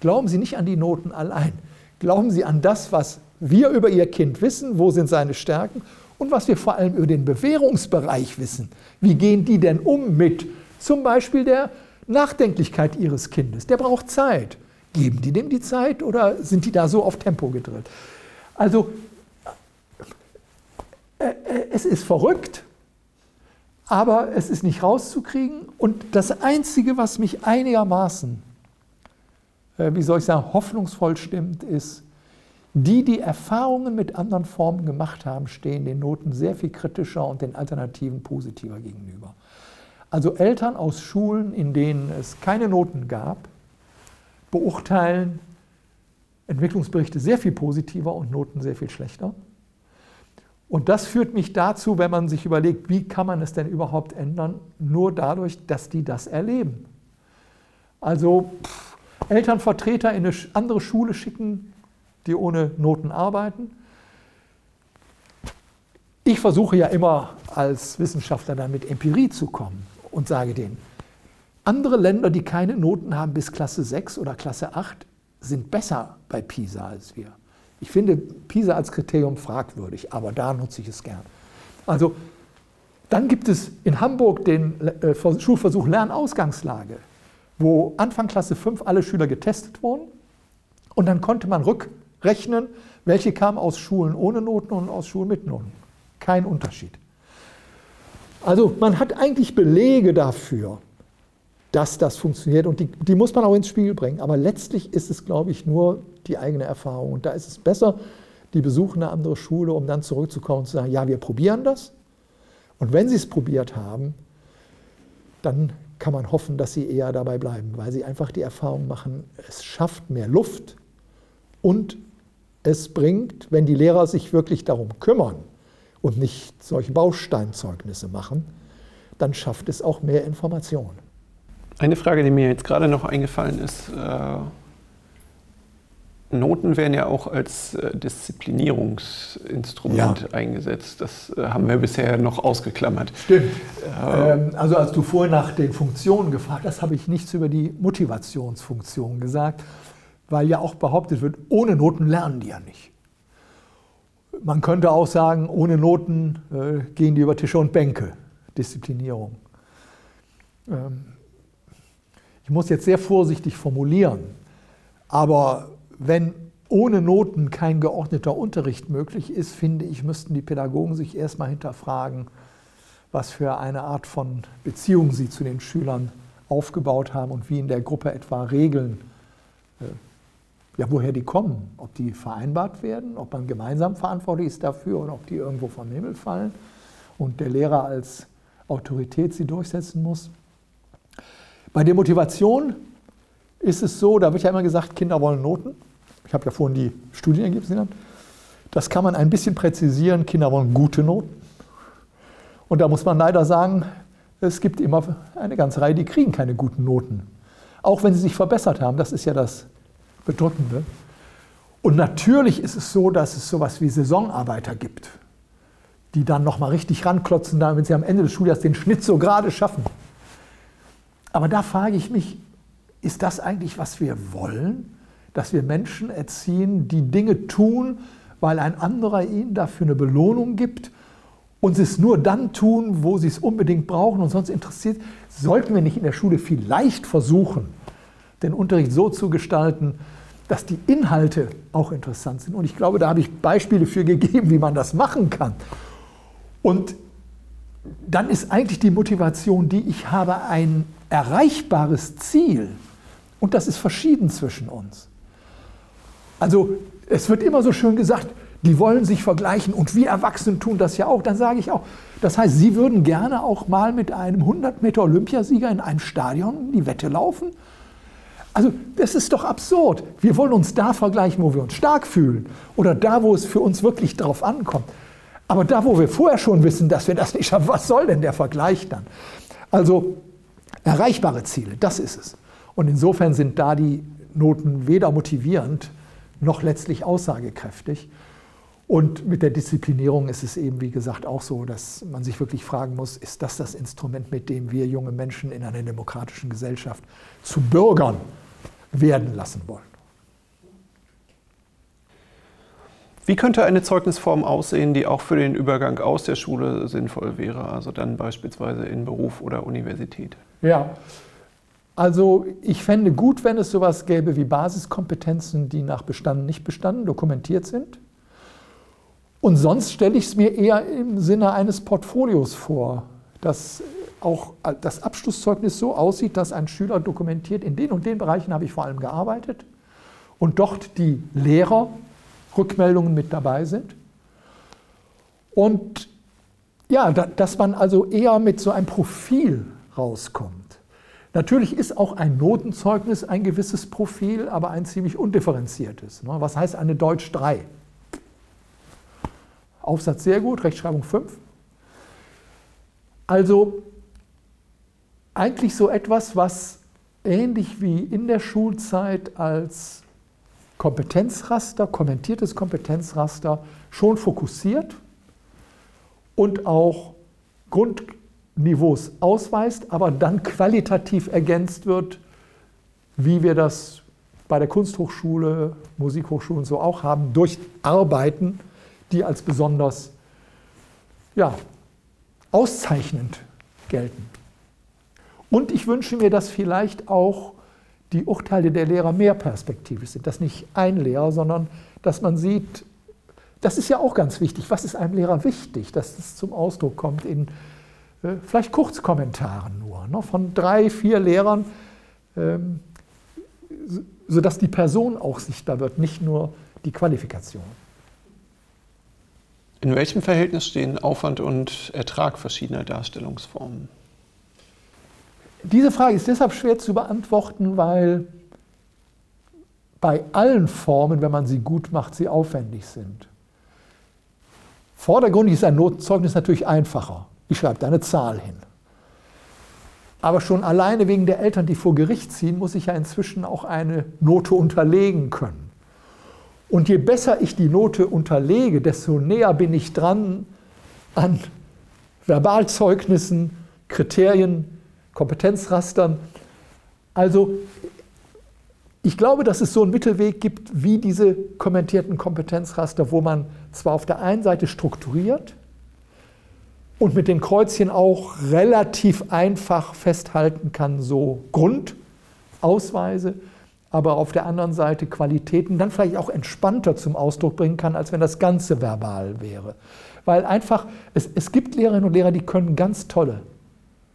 [SPEAKER 2] Glauben Sie nicht an die Noten allein. Glauben Sie an das, was wir über Ihr Kind wissen, wo sind seine Stärken und was wir vor allem über den Bewährungsbereich wissen. Wie gehen die denn um mit zum Beispiel der Nachdenklichkeit ihres Kindes. Der braucht Zeit. Geben die dem die Zeit oder sind die da so auf Tempo gedrillt? Also äh, äh, es ist verrückt, aber es ist nicht rauszukriegen. Und das Einzige, was mich einigermaßen äh, wie soll ich sagen, hoffnungsvoll stimmt, ist, die, die Erfahrungen mit anderen Formen gemacht haben, stehen den Noten sehr viel kritischer und den Alternativen positiver gegenüber. Also Eltern aus Schulen, in denen es keine Noten gab, beurteilen Entwicklungsberichte sehr viel positiver und Noten sehr viel schlechter. Und das führt mich dazu, wenn man sich überlegt, wie kann man es denn überhaupt ändern, nur dadurch, dass die das erleben. Also pff, Elternvertreter in eine andere Schule schicken, die ohne Noten arbeiten. Ich versuche ja immer als Wissenschaftler dann mit Empirie zu kommen und sage denen, andere Länder, die keine Noten haben bis Klasse 6 oder Klasse 8, sind besser bei PISA als wir. Ich finde PISA als Kriterium fragwürdig, aber da nutze ich es gern. Also dann gibt es in Hamburg den äh, Schulversuch Lernausgangslage, wo Anfang Klasse 5 alle Schüler getestet wurden und dann konnte man rückrechnen, welche kamen aus Schulen ohne Noten und aus Schulen mit Noten. Kein Unterschied. Also man hat eigentlich Belege dafür, dass das funktioniert und die, die, muss man auch ins Spiel bringen. Aber letztlich ist es, glaube ich, nur die eigene Erfahrung. Und da ist es besser, die besuchen eine andere Schule, um dann zurückzukommen und zu sagen, ja, wir probieren das. Und wenn sie es probiert haben, dann kann man hoffen, dass sie eher dabei bleiben, weil sie einfach die Erfahrung machen, es schafft mehr Luft und es bringt, wenn die Lehrer sich wirklich darum kümmern und nicht solche Bausteinzeugnisse machen, dann schafft es auch mehr Informationen.
[SPEAKER 1] Eine Frage, die mir jetzt gerade noch eingefallen ist, äh, Noten werden ja auch als äh, Disziplinierungsinstrument ja. eingesetzt. Das äh, haben wir bisher noch ausgeklammert.
[SPEAKER 2] Stimmt. Ähm, also als du vorhin nach den Funktionen gefragt hast, habe ich nichts über die Motivationsfunktion gesagt, weil ja auch behauptet wird, ohne Noten lernen die ja nicht. Man könnte auch sagen, ohne Noten äh, gehen die über Tische und Bänke. Disziplinierung. Ähm, ich muss jetzt sehr vorsichtig formulieren, aber wenn ohne Noten kein geordneter Unterricht möglich ist, finde ich, müssten die Pädagogen sich erstmal hinterfragen, was für eine Art von Beziehung sie zu den Schülern aufgebaut haben und wie in der Gruppe etwa Regeln, äh, ja, woher die kommen, ob die vereinbart werden, ob man gemeinsam verantwortlich ist dafür oder ob die irgendwo vom Himmel fallen und der Lehrer als Autorität sie durchsetzen muss. Bei der Motivation ist es so, da wird ja immer gesagt, Kinder wollen Noten. Ich habe ja vorhin die Studienergebnisse genannt. Das kann man ein bisschen präzisieren. Kinder wollen gute Noten. Und da muss man leider sagen, es gibt immer eine ganze Reihe, die kriegen keine guten Noten. Auch wenn sie sich verbessert haben. Das ist ja das Bedrückende. Und natürlich ist es so, dass es sowas wie Saisonarbeiter gibt, die dann nochmal richtig ranklotzen, damit sie am Ende des Schuljahres den Schnitt so gerade schaffen. Aber da frage ich mich, ist das eigentlich, was wir wollen? Dass wir Menschen erziehen, die Dinge tun, weil ein anderer ihnen dafür eine Belohnung gibt und sie es nur dann tun, wo sie es unbedingt brauchen und sonst interessiert. Sollten wir nicht in der Schule vielleicht versuchen, den Unterricht so zu gestalten, dass die Inhalte auch interessant sind? Und ich glaube, da habe ich Beispiele für gegeben, wie man das machen kann. Und dann ist eigentlich die Motivation, die ich habe, ein erreichbares Ziel. Und das ist verschieden zwischen uns. Also es wird immer so schön gesagt, die wollen sich vergleichen und wir Erwachsenen tun das ja auch. Dann sage ich auch, das heißt, Sie würden gerne auch mal mit einem 100 Meter Olympiasieger in einem Stadion die Wette laufen? Also das ist doch absurd. Wir wollen uns da vergleichen, wo wir uns stark fühlen oder da, wo es für uns wirklich drauf ankommt. Aber da, wo wir vorher schon wissen, dass wir das nicht schaffen, was soll denn der Vergleich dann? Also erreichbare Ziele, das ist es. Und insofern sind da die Noten weder motivierend noch letztlich aussagekräftig. Und mit der Disziplinierung ist es eben, wie gesagt, auch so, dass man sich wirklich fragen muss, ist das das Instrument, mit dem wir junge Menschen in einer demokratischen Gesellschaft zu Bürgern werden lassen wollen?
[SPEAKER 1] Wie könnte eine Zeugnisform aussehen, die auch für den Übergang aus der Schule sinnvoll wäre, also dann beispielsweise in Beruf oder Universität?
[SPEAKER 2] Ja, also ich fände gut, wenn es sowas gäbe wie Basiskompetenzen, die nach bestanden, nicht bestanden dokumentiert sind. Und sonst stelle ich es mir eher im Sinne eines Portfolios vor, das auch das Abschlusszeugnis so aussieht, dass ein Schüler dokumentiert, in den und den Bereichen habe ich vor allem gearbeitet und dort die Lehrerrückmeldungen mit dabei sind. Und ja, dass man also eher mit so einem Profil rauskommt. Natürlich ist auch ein Notenzeugnis ein gewisses Profil, aber ein ziemlich undifferenziertes. Ne? Was heißt eine Deutsch 3? Aufsatz sehr gut, Rechtschreibung 5. Also eigentlich so etwas, was ähnlich wie in der Schulzeit als Kompetenzraster, kommentiertes Kompetenzraster schon fokussiert und auch Grundniveaus ausweist, aber dann qualitativ ergänzt wird, wie wir das bei der Kunsthochschule, Musikhochschule und so auch haben, durch Arbeiten, die als besonders ja, auszeichnend gelten. Und ich wünsche mir, dass vielleicht auch die Urteile der Lehrer mehr perspektivisch sind. Dass nicht ein Lehrer, sondern dass man sieht, das ist ja auch ganz wichtig. Was ist einem Lehrer wichtig, dass das zum Ausdruck kommt in äh, vielleicht Kurzkommentaren nur ne, von drei, vier Lehrern, ähm, sodass die Person auch sichtbar wird, nicht nur die Qualifikation.
[SPEAKER 1] In welchem Verhältnis stehen Aufwand und Ertrag verschiedener Darstellungsformen?
[SPEAKER 2] Diese Frage ist deshalb schwer zu beantworten, weil bei allen Formen, wenn man sie gut macht, sie aufwendig sind. Vordergründig ist ein Notenzeugnis natürlich einfacher. Ich schreibe da eine Zahl hin. Aber schon alleine wegen der Eltern, die vor Gericht ziehen, muss ich ja inzwischen auch eine Note unterlegen können. Und je besser ich die Note unterlege, desto näher bin ich dran an Verbalzeugnissen, Kriterien, Kompetenzrastern. Also ich glaube, dass es so einen Mittelweg gibt wie diese kommentierten Kompetenzraster, wo man zwar auf der einen Seite strukturiert und mit den Kreuzchen auch relativ einfach festhalten kann, so Grundausweise, aber auf der anderen Seite Qualitäten dann vielleicht auch entspannter zum Ausdruck bringen kann, als wenn das Ganze verbal wäre. Weil einfach, es, es gibt Lehrerinnen und Lehrer, die können ganz tolle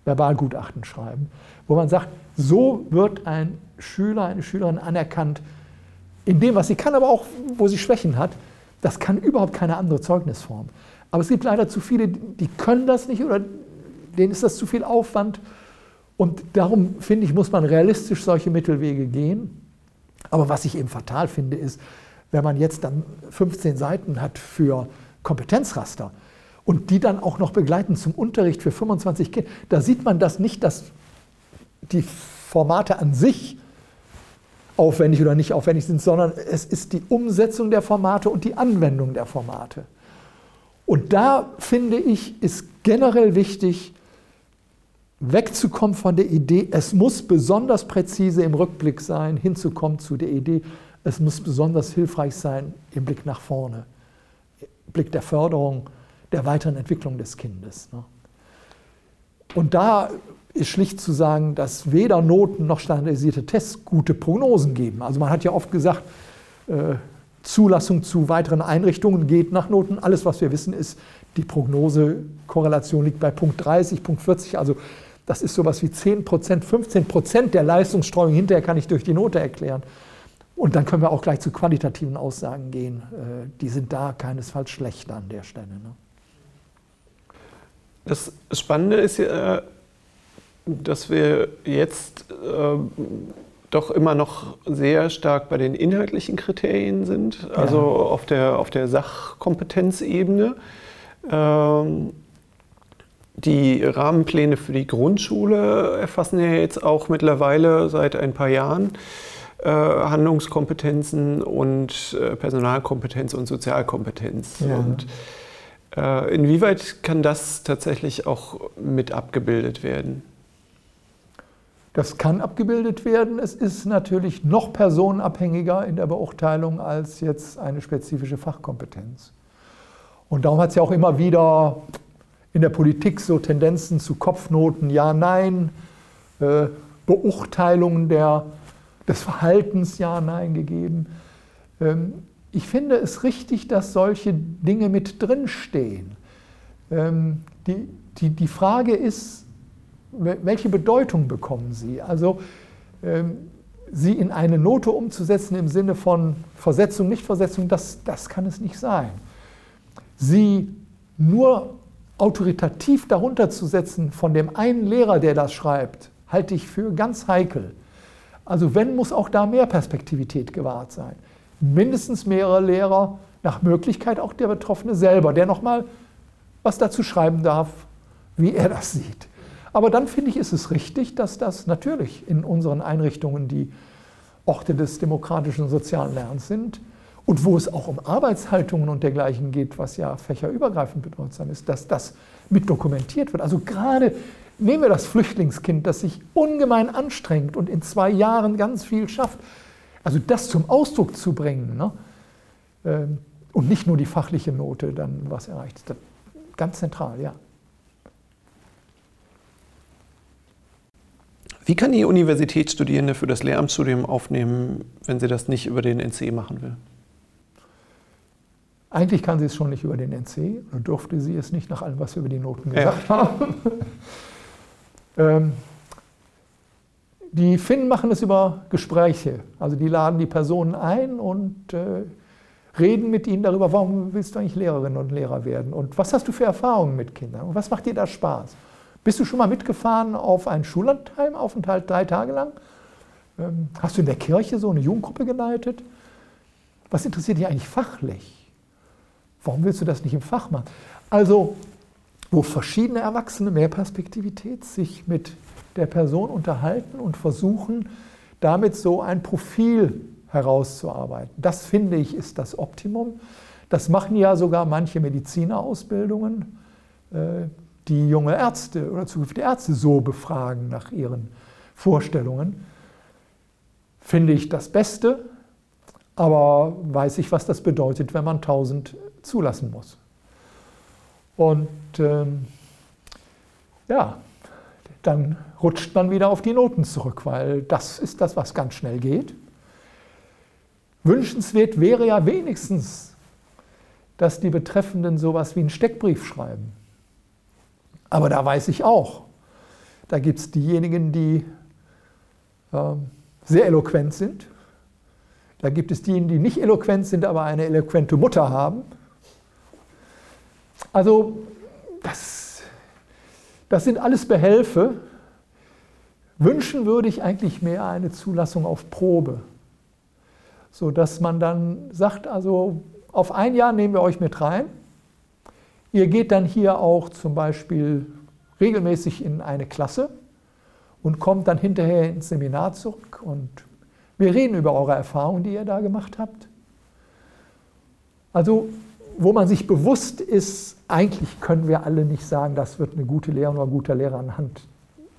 [SPEAKER 2] Verbalgutachten schreiben, wo man sagt, so wird ein Schüler, eine Schülerin anerkannt in dem, was sie kann, aber auch, wo sie Schwächen hat. Das kann überhaupt keine andere Zeugnisform. Aber es gibt leider zu viele, die können das nicht oder denen ist das zu viel Aufwand. Und darum finde ich, muss man realistisch solche Mittelwege gehen. Aber was ich eben fatal finde, ist, wenn man jetzt dann 15 Seiten hat für Kompetenzraster und die dann auch noch begleiten zum Unterricht für 25 Kinder, da sieht man das nicht, dass die Formate an sich aufwendig oder nicht aufwendig sind, sondern es ist die Umsetzung der Formate und die Anwendung der Formate. Und da finde ich, ist generell wichtig, wegzukommen von der Idee, es muss besonders präzise im Rückblick sein, hinzukommen zu der Idee, es muss besonders hilfreich sein im Blick nach vorne, Blick der Förderung, der weiteren Entwicklung des Kindes. Ne? Und da ist schlicht zu sagen, dass weder Noten noch standardisierte Tests gute Prognosen geben. Also man hat ja oft gesagt, äh, Zulassung zu weiteren Einrichtungen geht nach Noten. Alles, was wir wissen, ist, die Prognosekorrelation liegt bei Punkt 30, Punkt 40. Also das ist sowas wie 10 Prozent, 15 Prozent der Leistungsstreuung hinterher kann ich durch die Note erklären. Und dann können wir auch gleich zu qualitativen Aussagen gehen. Äh, die sind da keinesfalls schlechter an der Stelle. Ne?
[SPEAKER 1] Das Spannende ist ja, dass wir jetzt äh, doch immer noch sehr stark bei den inhaltlichen Kriterien sind, also ja. auf, der, auf der Sachkompetenzebene. Ähm, die Rahmenpläne für die Grundschule erfassen ja jetzt auch mittlerweile seit ein paar Jahren äh, Handlungskompetenzen und äh, Personalkompetenz und Sozialkompetenz. Ja. Und äh, inwieweit kann das tatsächlich auch mit abgebildet werden?
[SPEAKER 2] Das kann abgebildet werden. Es ist natürlich noch personenabhängiger in der Beurteilung als jetzt eine spezifische Fachkompetenz. Und darum hat es ja auch immer wieder in der Politik so Tendenzen zu Kopfnoten, ja, nein, äh, Beurteilungen der, des Verhaltens, ja, nein gegeben. Ähm, ich finde es richtig, dass solche Dinge mit drinstehen. Ähm, die, die, die Frage ist, welche Bedeutung bekommen sie? Also ähm, sie in eine Note umzusetzen im Sinne von Versetzung, Nichtversetzung, das, das kann es nicht sein. Sie nur autoritativ darunter zu setzen von dem einen Lehrer, der das schreibt, halte ich für ganz heikel. Also wenn, muss auch da mehr Perspektivität gewahrt sein. Mindestens mehrere Lehrer, nach Möglichkeit auch der Betroffene selber, der nochmal was dazu schreiben darf, wie er das sieht. Aber dann finde ich, ist es richtig, dass das natürlich in unseren Einrichtungen die Orte des demokratischen und sozialen Lernens sind und wo es auch um Arbeitshaltungen und dergleichen geht, was ja fächerübergreifend bedeutsam ist, dass das mit dokumentiert wird. Also gerade nehmen wir das Flüchtlingskind, das sich ungemein anstrengt und in zwei Jahren ganz viel schafft. Also das zum Ausdruck zu bringen ne? Ähm, und nicht nur die fachliche Note dann was erreicht. Ganz zentral, ja.
[SPEAKER 1] Wie kann die Universitätsstudierende für das Lehramtsstudium aufnehmen, wenn sie das nicht über den NC machen will?
[SPEAKER 2] Eigentlich kann sie es schon nicht über den NC, oder durfte sie es nicht nach allem, was wir über die Noten gesagt ja. haben. ähm, die Finnen machen es über Gespräche. Also die laden die Personen ein und äh, reden mit ihnen darüber, warum willst du eigentlich Lehrerin und Lehrer werden und was hast du für Erfahrungen mit Kindern und was macht dir da Spaß? Bist du schon mal mitgefahren auf einen Schullandheimaufenthalt drei Tage lang? Ähm, hast du in der Kirche so eine Jugendgruppe geleitet? Was interessiert dich eigentlich fachlich? Warum willst du das nicht im Fach machen? Also, wo verschiedene Erwachsene mehr Perspektivität sich mit der Person unterhalten und versuchen, damit so ein Profil herauszuarbeiten. Das finde ich ist das Optimum. Das machen ja sogar manche Medizinerausbildungen. Äh, die junge Ärzte oder zukünftige Ärzte so befragen nach ihren Vorstellungen, finde ich das Beste, aber weiß ich, was das bedeutet, wenn man 1000 zulassen muss. Und ähm, ja, dann rutscht man wieder auf die Noten zurück, weil das ist das, was ganz schnell geht. Wünschenswert wäre ja wenigstens, dass die Betreffenden sowas wie einen Steckbrief schreiben. Aber da weiß ich auch, da gibt es diejenigen, die äh, sehr eloquent sind. Da gibt es diejenigen, die nicht eloquent sind, aber eine eloquente Mutter haben. Also das, das sind alles Behelfe. Wünschen würde ich eigentlich mehr eine Zulassung auf Probe, sodass man dann sagt, also auf ein Jahr nehmen wir euch mit rein Ihr geht dann hier auch zum Beispiel regelmäßig in eine Klasse und kommt dann hinterher ins Seminar zurück und wir reden über eure Erfahrungen, die ihr da gemacht habt. Also, wo man sich bewusst ist, eigentlich können wir alle nicht sagen, das wird eine gute Lehrerin oder ein guter Lehrer anhand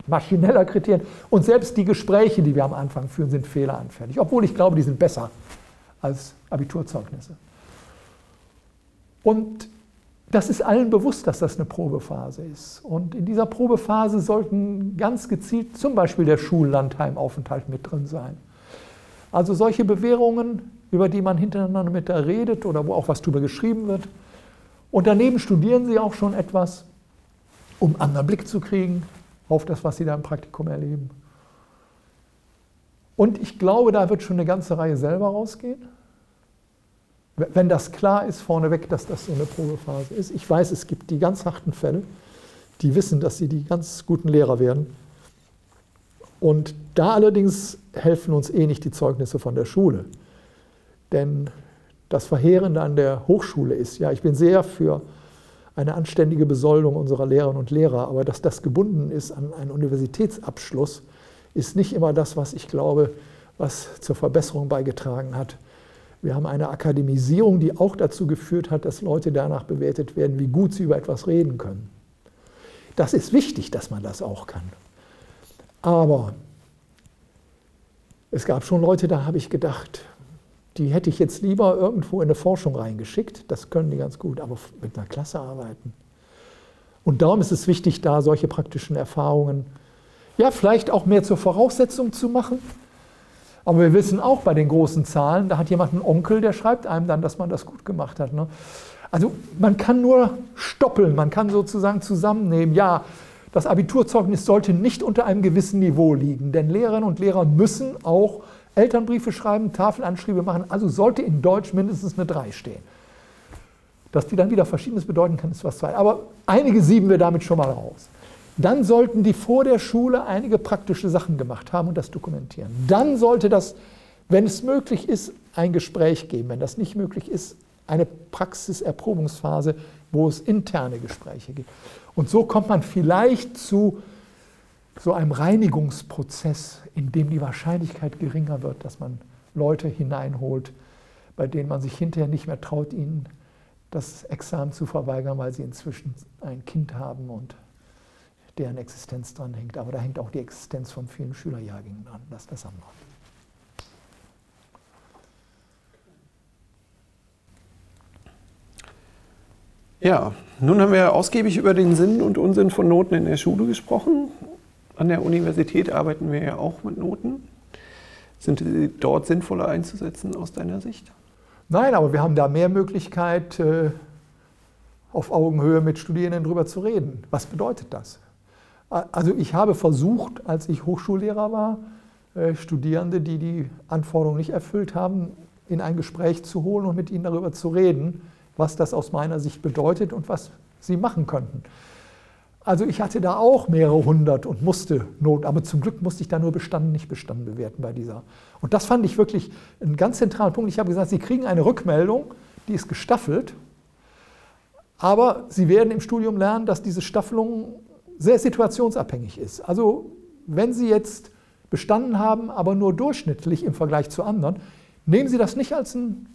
[SPEAKER 2] maschineller Kriterien. Und selbst die Gespräche, die wir am Anfang führen, sind fehleranfällig, obwohl ich glaube, die sind besser als Abiturzeugnisse. Und das ist allen bewusst, dass das eine Probephase ist. Und in dieser Probephase sollten ganz gezielt zum Beispiel der Schullandheimaufenthalt mit drin sein. Also solche Bewährungen, über die man hintereinander mit da redet oder wo auch was drüber geschrieben wird. Und daneben studieren sie auch schon etwas, um einen anderen Blick zu kriegen auf das, was sie da im Praktikum erleben. Und ich glaube, da wird schon eine ganze Reihe selber rausgehen. Wenn das klar ist vorneweg, dass das so eine Probephase ist. Ich weiß, es gibt die ganz harten Fälle, die wissen, dass sie die ganz guten Lehrer werden. Und da allerdings helfen uns eh nicht die Zeugnisse von der Schule. Denn das Verheerende an der Hochschule ist, ja, ich bin sehr für eine anständige Besoldung unserer Lehrerinnen und Lehrer, aber dass das gebunden ist an einen Universitätsabschluss, ist nicht immer das, was ich glaube, was zur Verbesserung beigetragen hat wir haben eine Akademisierung, die auch dazu geführt hat, dass Leute danach bewertet werden, wie gut sie über etwas reden können. Das ist wichtig, dass man das auch kann. Aber es gab schon Leute, da habe ich gedacht, die hätte ich jetzt lieber irgendwo in eine Forschung reingeschickt. Das können die ganz gut, aber mit einer Klasse arbeiten. Und darum ist es wichtig, da solche praktischen Erfahrungen, ja, vielleicht auch mehr zur Voraussetzung zu machen. Aber wir wissen auch bei den großen Zahlen, da hat jemand einen Onkel, der schreibt einem dann, dass man das gut gemacht hat. Ne? Also man kann nur stoppeln, man kann sozusagen zusammennehmen, ja, das Abiturzeugnis sollte nicht unter einem gewissen Niveau liegen, denn Lehrerinnen und Lehrer müssen auch Elternbriefe schreiben, Tafelanschriebe machen, also sollte in Deutsch mindestens eine 3 stehen. Dass die dann wieder Verschiedenes bedeuten kann, ist was zweites. Aber einige sieben wir damit schon mal raus. Dann sollten die vor der Schule einige praktische Sachen gemacht haben und das dokumentieren. Dann sollte das, wenn es möglich ist, ein Gespräch geben. Wenn das nicht möglich ist, eine Praxiserprobungsphase, wo es interne Gespräche gibt. Und so kommt man vielleicht zu so einem Reinigungsprozess, in dem die Wahrscheinlichkeit geringer wird, dass man Leute hineinholt, bei denen man sich hinterher nicht mehr traut, ihnen das Examen zu verweigern, weil sie inzwischen ein Kind haben und deren Existenz dran hängt. Aber da hängt auch die Existenz von vielen Schülerjahrgängen dran. Das ist das andere.
[SPEAKER 1] Ja, nun haben wir ausgiebig über den Sinn und Unsinn von Noten in der Schule gesprochen. An der Universität arbeiten wir ja auch mit Noten. Sind sie dort sinnvoller einzusetzen aus deiner Sicht?
[SPEAKER 2] Nein, aber wir haben da mehr Möglichkeit, äh, auf Augenhöhe mit Studierenden darüber zu reden. Was bedeutet das? Also ich habe versucht, als ich Hochschullehrer war, äh, Studierende, die die Anforderungen nicht erfüllt haben, in ein Gespräch zu holen und mit ihnen darüber zu reden, was das aus meiner Sicht bedeutet und was sie machen könnten. Also ich hatte da auch mehrere hundert und musste Not, aber zum Glück musste ich da nur bestanden, nicht bestanden bewerten bei dieser. Und das fand ich wirklich einen ganz zentralen Punkt. Ich habe gesagt, Sie kriegen eine Rückmeldung, die ist gestaffelt, aber Sie werden im Studium lernen, dass diese Staffelung sehr situationsabhängig ist. Also wenn Sie jetzt bestanden haben, aber nur durchschnittlich im Vergleich zu anderen, nehmen Sie das nicht als ein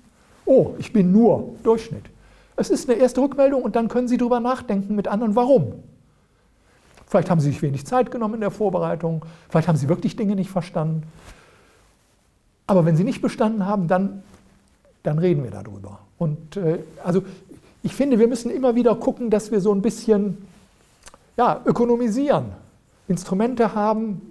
[SPEAKER 2] oh, ich bin nur Durchschnitt. Es ist eine erste Rückmeldung und dann können Sie darüber nachdenken mit anderen, warum. Vielleicht haben Sie sich wenig Zeit genommen in der Vorbereitung, vielleicht haben Sie wirklich Dinge nicht verstanden. Aber wenn Sie nicht bestanden haben, dann, dann reden wir darüber. Und äh, also ich finde, wir müssen immer wieder gucken, dass wir so ein bisschen ja, ökonomisieren, Instrumente haben,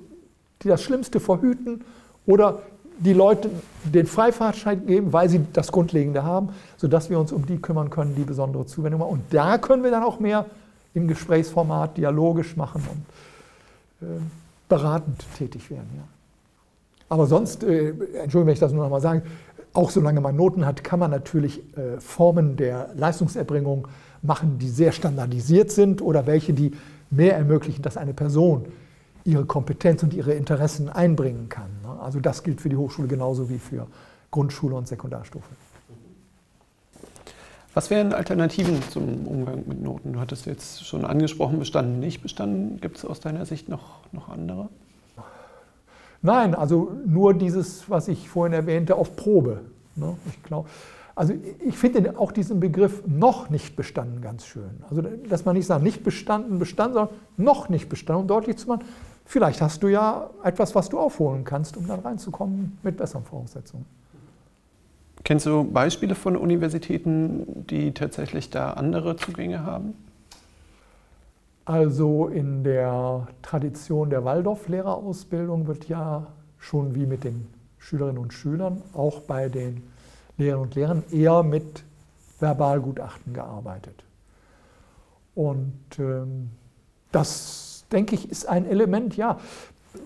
[SPEAKER 2] die das Schlimmste verhüten oder die Leute den Freifahrtschein geben, weil sie das Grundlegende haben, sodass wir uns um die kümmern können, die besondere Zuwendung machen. Und da können wir dann auch mehr im Gesprächsformat dialogisch machen und äh, beratend tätig werden. Ja. Aber sonst, äh, Entschuldigung, wenn ich das nur noch mal sage, auch solange man Noten hat, kann man natürlich äh, Formen der Leistungserbringung machen, die sehr standardisiert sind oder welche, die mehr ermöglichen, dass eine Person ihre Kompetenz und ihre Interessen einbringen kann. Ne? Also das gilt für die Hochschule genauso wie für Grundschule und Sekundarstufe.
[SPEAKER 1] Was wären Alternativen zum Umgang mit Noten? Du hattest jetzt schon angesprochen, bestanden, nicht bestanden. Gibt es aus deiner Sicht noch, noch andere?
[SPEAKER 2] Nein, also nur dieses, was ich vorhin erwähnte, auf Probe. Ne? Ich glaube, also ich finde auch diesen Begriff noch nicht bestanden ganz schön. Also dass man nicht sagt, nicht bestanden, bestanden, sondern noch nicht bestanden, um deutlich zu machen, vielleicht hast du ja etwas, was du aufholen kannst, um dann reinzukommen mit besseren Voraussetzungen.
[SPEAKER 1] Kennst du Beispiele von Universitäten, die tatsächlich da andere Zugänge haben?
[SPEAKER 2] Also in der Tradition der Waldorf-Lehrerausbildung wird ja schon wie mit den Schülerinnen und Schülern auch bei den Lehrerinnen und Lehrern eher mit Verbalgutachten gearbeitet. Und ähm, das, denke ich, ist ein Element, ja,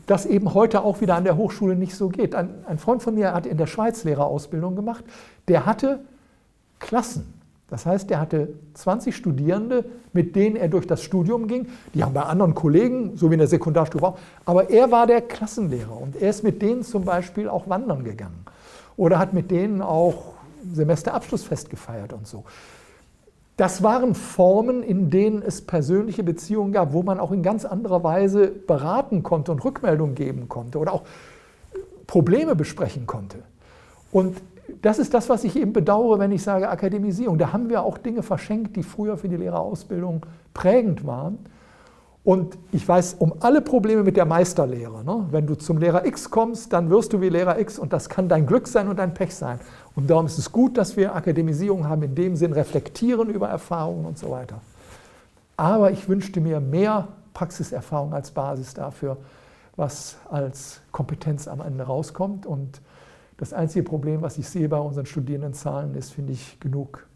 [SPEAKER 2] das eben heute auch wieder an der Hochschule nicht so geht. Ein, ein Freund von mir hat in der Schweiz Lehrerausbildung gemacht, der hatte Klassen. Das heißt, er hatte 20 Studierende, mit denen er durch das Studium ging. Die haben bei anderen Kollegen, so wie in der Sekundarstufe auch, aber er war der Klassenlehrer und er ist mit denen zum Beispiel auch wandern gegangen oder hat mit denen auch Semesterabschlussfest gefeiert und so. Das waren Formen, in denen es persönliche Beziehungen gab, wo man auch in ganz anderer Weise beraten konnte und Rückmeldung geben konnte oder auch Probleme besprechen konnte. Und das ist das, was ich eben bedauere, wenn ich sage Akademisierung. Da haben wir auch Dinge verschenkt, die früher für die Lehrerausbildung prägend waren. Und ich weiß um alle Probleme mit der Meisterlehre. Ne? Wenn du zum Lehrer X kommst, dann wirst du wie Lehrer X und das kann dein Glück sein und dein Pech sein. Und darum ist es gut, dass wir Akademisierung haben, in dem Sinn reflektieren über Erfahrungen und so weiter. Aber ich wünschte mir mehr Praxiserfahrung als Basis dafür, was als Kompetenz am Ende rauskommt. Und das einzige Problem, was ich sehe bei unseren Studierendenzahlen, ist, finde ich, genug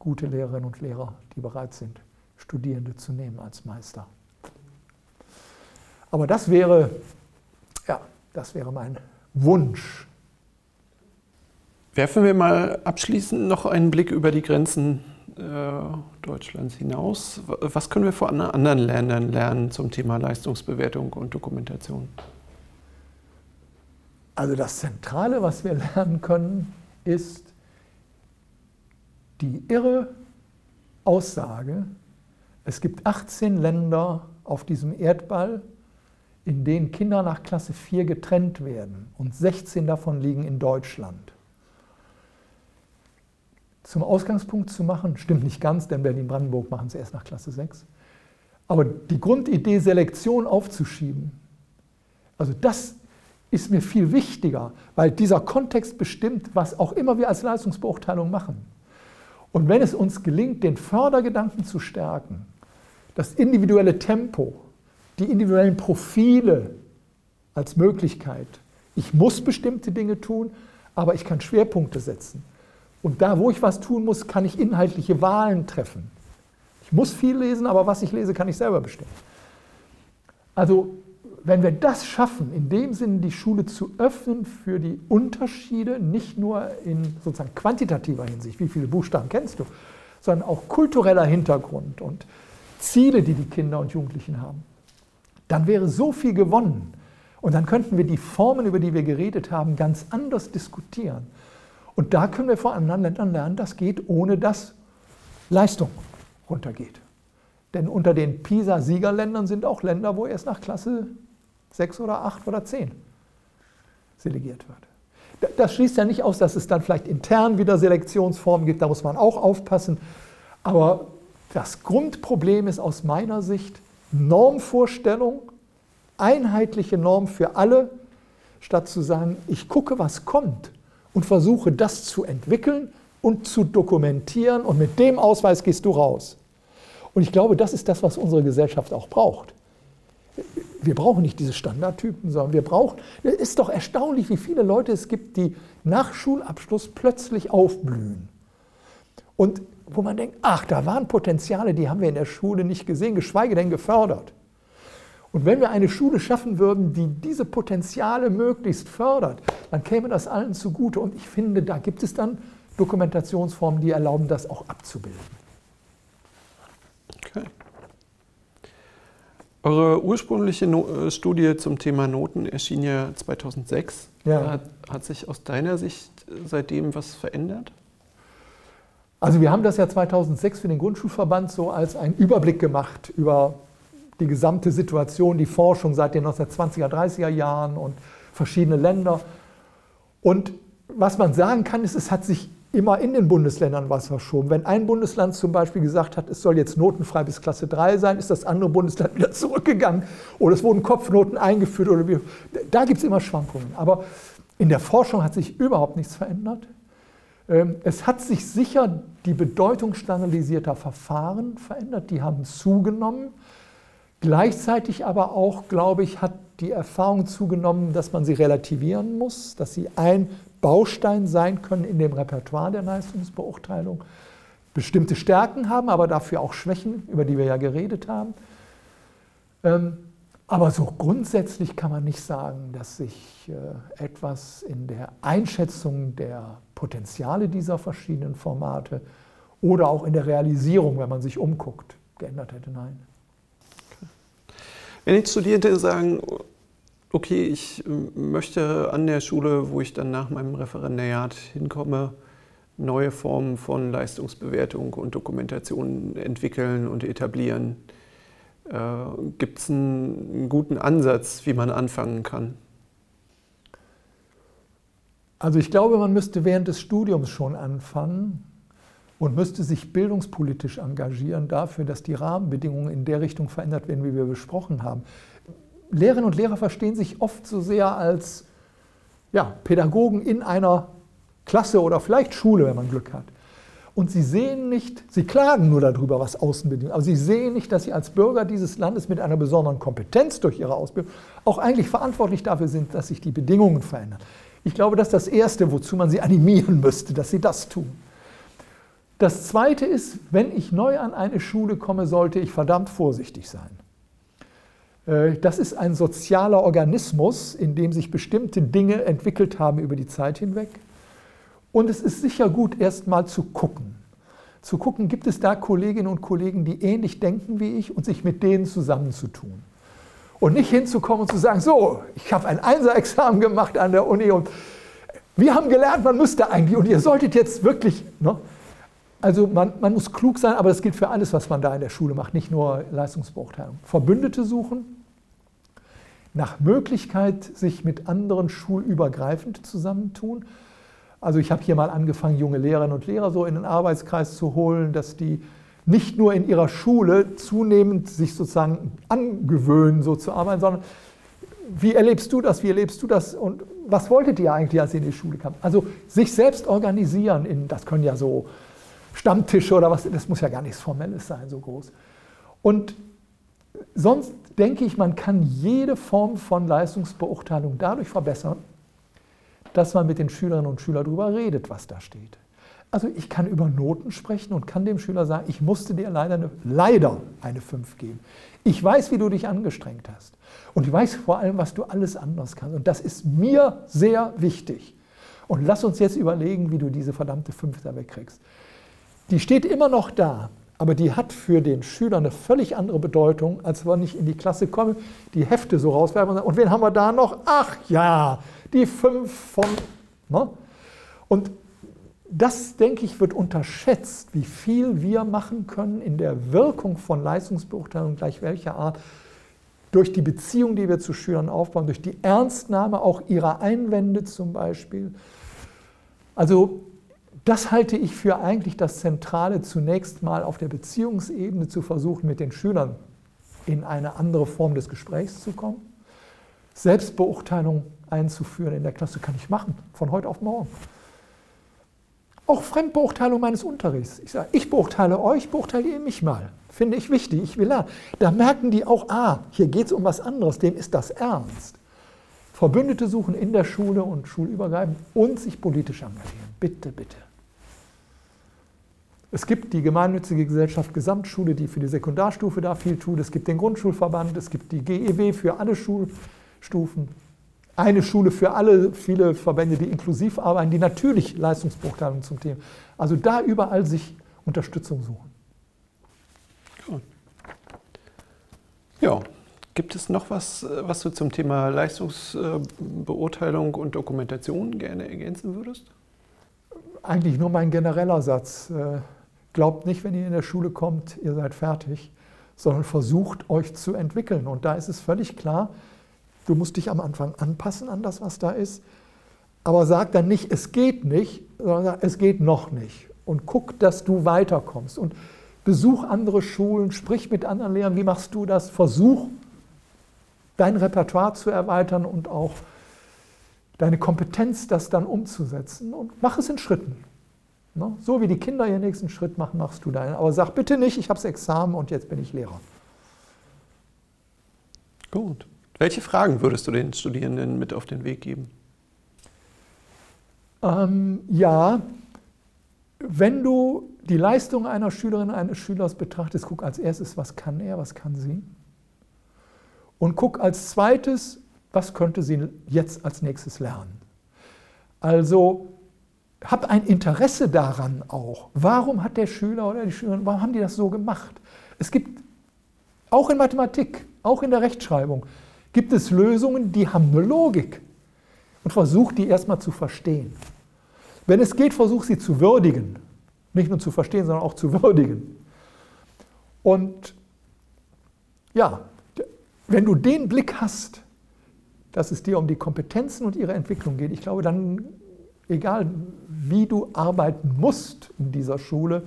[SPEAKER 2] gute Lehrerinnen und Lehrer, die bereit sind, Studierende zu nehmen als Meister. Aber das wäre, ja, das wäre mein Wunsch.
[SPEAKER 1] Werfen wir mal abschließend noch einen Blick über die Grenzen äh, Deutschlands hinaus. Was können wir von anderen Ländern lernen zum Thema Leistungsbewertung und Dokumentation?
[SPEAKER 2] Also das Zentrale, was wir lernen können, ist die irre Aussage, es gibt 18 Länder auf diesem Erdball, in denen Kinder nach Klasse 4 getrennt werden und 16 davon liegen in Deutschland. Zum Ausgangspunkt zu machen, stimmt nicht ganz, denn Berlin-Brandenburg machen es erst nach Klasse 6. Aber die Grundidee, Selektion aufzuschieben, also das ist mir viel wichtiger, weil dieser Kontext bestimmt, was auch immer wir als Leistungsbeurteilung machen. Und wenn es uns gelingt, den Fördergedanken zu stärken, das individuelle Tempo, die individuellen Profile als Möglichkeit. Ich muss bestimmte Dinge tun, aber ich kann Schwerpunkte setzen. Und da, wo ich was tun muss, kann ich inhaltliche Wahlen treffen. Ich muss viel lesen, aber was ich lese, kann ich selber bestimmen. Also, wenn wir das schaffen, in dem Sinne die Schule zu öffnen für die Unterschiede, nicht nur in sozusagen quantitativer Hinsicht, wie viele Buchstaben kennst du, sondern auch kultureller Hintergrund und Ziele, die die Kinder und Jugendlichen haben, dann wäre so viel gewonnen. Und dann könnten wir die Formen, über die wir geredet haben, ganz anders diskutieren. Und da können wir von anderen Ländern lernen, das geht, ohne dass Leistung runtergeht. Denn unter den PISA-Siegerländern sind auch Länder, wo erst nach Klasse 6 oder 8 oder 10 selektiert wird. Das schließt ja nicht aus, dass es dann vielleicht intern wieder Selektionsformen gibt, da muss man auch aufpassen. Aber das Grundproblem ist aus meiner Sicht Normvorstellung, einheitliche Norm für alle, statt zu sagen, ich gucke, was kommt und versuche das zu entwickeln und zu dokumentieren und mit dem Ausweis gehst du raus. Und ich glaube, das ist das, was unsere Gesellschaft auch braucht. Wir brauchen nicht diese Standardtypen, sondern wir brauchen, es ist doch erstaunlich, wie viele Leute es gibt, die nach Schulabschluss plötzlich aufblühen. Und wo man denkt, ach, da waren Potenziale, die haben wir in der Schule nicht gesehen, geschweige denn gefördert. Und wenn wir eine Schule schaffen würden, die diese Potenziale möglichst fördert, dann käme das allen zugute. Und ich finde, da gibt es dann Dokumentationsformen, die erlauben, das auch abzubilden. Okay.
[SPEAKER 1] Eure ursprüngliche no äh, Studie zum Thema Noten erschien ja 2006. Ja. Hat, hat sich aus deiner Sicht seitdem was verändert?
[SPEAKER 2] Also wir haben das ja 2006 für den Grundschulverband so als einen Überblick gemacht über die gesamte Situation, die Forschung seit den 1920er, 30er Jahren und verschiedene Länder. Und was man sagen kann, ist, es hat sich immer in den Bundesländern was verschoben. Wenn ein Bundesland zum Beispiel gesagt hat, es soll jetzt notenfrei bis Klasse 3 sein, ist das andere Bundesland wieder zurückgegangen oder es wurden Kopfnoten eingeführt. Oder wie. Da gibt es immer Schwankungen. Aber in der Forschung hat sich überhaupt nichts verändert. Ähm, es hat sich sicher die Bedeutung standardisierter Verfahren verändert, die haben zugenommen. Gleichzeitig aber auch, glaube ich, hat die Erfahrung zugenommen, dass man sie relativieren muss, dass sie ein Baustein sein können in dem Repertoire der Leistungsbeurteilung, bestimmte Stärken haben, aber dafür auch Schwächen, über die wir ja geredet haben. Aber so grundsätzlich kann man nicht sagen, dass sich äh, etwas in der Einschätzung der Potenziale dieser verschiedenen Formate oder auch in der Realisierung, wenn man sich umguckt, geändert hätte. Nein.
[SPEAKER 1] Wenn jetzt Studierende sagen, okay, ich möchte an der Schule, wo ich dann nach meinem Referendariat hinkomme, neue Formen von Leistungsbewertung und Dokumentation entwickeln und etablieren. Äh, Gibt es einen guten Ansatz, wie man anfangen kann?
[SPEAKER 2] Also ich glaube, man müsste während des Studiums schon anfangen und müsste sich bildungspolitisch engagieren dafür, dass die Rahmenbedingungen in der Richtung verändert werden, wie wir besprochen haben. Lehrerinnen und Lehrer verstehen sich oft so sehr als ja, Pädagogen in einer Klasse oder vielleicht Schule, wenn man Glück hat. Und sie sehen nicht, sie klagen nur darüber, was Außenbedingungen, aber sie sehen nicht, dass sie als Bürger dieses Landes mit einer besonderen Kompetenz durch ihre Ausbildung auch eigentlich verantwortlich dafür sind, dass sich die Bedingungen verändern. Ich glaube, das ist das Erste, wozu man sie animieren müsste, dass sie das tun. Das Zweite ist, wenn ich neu an eine Schule komme, sollte ich verdammt vorsichtig sein. Äh, das ist ein sozialer Organismus, in dem sich bestimmte Dinge entwickelt haben über die Zeit hinweg. Und es ist sicher gut, erst mal zu gucken. Zu gucken, gibt es da Kolleginnen und Kollegen, die ähnlich denken wie ich und sich mit denen zusammenzutun. Und nicht hinzukommen und zu sagen, so, ich habe ein Einser-Examen gemacht an der Uni und wir haben gelernt, man müsste eigentlich und ihr solltet jetzt wirklich. Ne? Also man, man muss klug sein, aber das gilt für alles, was man da in der Schule macht, nicht nur Leistungsbeurteilung. Verbündete suchen, nach Möglichkeit sich mit anderen schulübergreifend zusammentun. Also ich habe hier mal angefangen, junge Lehrerinnen und Lehrer so in den Arbeitskreis zu holen, dass die nicht nur in ihrer Schule zunehmend sich sozusagen angewöhnen, so zu arbeiten, sondern wie erlebst du das, wie erlebst du das und was wolltet ihr eigentlich, als ihr in die Schule kam? Also sich selbst organisieren, in, das können ja so Stammtische oder was, das muss ja gar nichts Formelles sein, so groß. Und sonst denke ich, man kann jede Form von Leistungsbeurteilung dadurch verbessern, dass man mit den Schülerinnen und Schülern darüber redet, was da steht. Also ich kann über Noten sprechen und kann dem Schüler sagen, ich musste dir leider eine, leider eine 5 geben. Ich weiß, wie du dich angestrengt hast. Und ich weiß vor allem, was du alles anders kannst. Und das ist mir sehr wichtig. Und lass uns jetzt überlegen, wie du diese verdammte 5 da wegkriegst. Die steht immer noch da, aber die hat für den Schüler eine völlig andere Bedeutung, als wenn ich in die Klasse komme, die Hefte so rauswerfen und sagen, und wen haben wir da noch? Ach ja, die 5 von. Ne? Und das, denke ich, wird unterschätzt, wie viel wir machen können in der Wirkung von Leistungsbeurteilung gleich welcher Art durch die Beziehung, die wir zu Schülern aufbauen, durch die Ernstnahme auch ihrer Einwände zum Beispiel. Also das halte ich für eigentlich das Zentrale, zunächst mal auf der Beziehungsebene zu versuchen, mit den Schülern in eine andere Form des Gesprächs zu kommen. Selbstbeurteilung einzuführen in der Klasse kann ich machen, von heute auf morgen. Auch Fremdbeurteilung meines Unterrichts. Ich sage, ich beurteile euch, beurteile ihr mich mal. Finde ich wichtig, ich will lernen. Da merken die auch, ah, hier geht es um was anderes, dem ist das ernst. Verbündete suchen in der Schule und schulübergreifend und sich politisch engagieren. Bitte, bitte. Es gibt die gemeinnützige Gesellschaft Gesamtschule, die für die Sekundarstufe da viel tut. Es gibt den Grundschulverband, es gibt die GEW für alle Schulstufen eine Schule für alle, viele Verbände, die inklusiv arbeiten, die natürlich Leistungsbeurteilung zum Thema. Also da überall sich Unterstützung suchen.
[SPEAKER 1] Ja, gibt es noch was, was du zum Thema Leistungsbeurteilung und Dokumentation gerne ergänzen würdest?
[SPEAKER 2] Eigentlich nur mein genereller Satz. Äh, glaubt nicht, wenn ihr in der Schule kommt, ihr seid fertig, sondern versucht euch zu entwickeln. Und da ist es völlig klar, Du musst dich am Anfang anpassen an das, was da ist. Aber sag dann nicht, es geht nicht, sondern sag, es geht noch nicht. Und guck, dass du weiterkommst. Und besuch andere Schulen, sprich mit anderen Lehrern, wie machst du das? Versuch, dein Repertoire zu erweitern und auch deine Kompetenz, das dann umzusetzen. Und mach es in Schritten. Ne? So wie die Kinder ihren nächsten Schritt machen, machst du deinen. Aber sag bitte nicht, ich habe das Examen und jetzt bin ich Lehrer.
[SPEAKER 1] Gut. Welche Fragen würdest du den Studierenden mit auf den Weg geben?
[SPEAKER 2] Ähm, ja, wenn du die Leistung einer Schülerin, eines Schülers betrachtest, guck als erstes, was kann er, was kann sie. Und guck als zweites, was könnte sie jetzt als nächstes lernen. Also hab ein Interesse daran auch. Warum hat der Schüler oder die Schülerin, warum haben die das so gemacht? Es gibt auch in Mathematik, auch in der Rechtschreibung, gibt es Lösungen, die haben eine Logik. Und versuch die erstmal zu verstehen. Wenn es geht, versuch sie zu würdigen. Nicht nur zu verstehen, sondern auch zu würdigen. Und ja, wenn du den Blick hast, dass es dir um die Kompetenzen und ihre Entwicklung geht, ich glaube, dann, egal wie du arbeiten musst in dieser Schule,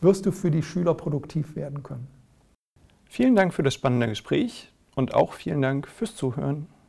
[SPEAKER 2] wirst du für die Schüler produktiv werden können.
[SPEAKER 1] Vielen Dank für das spannende Gespräch und auch vielen Dank fürs Zuhören.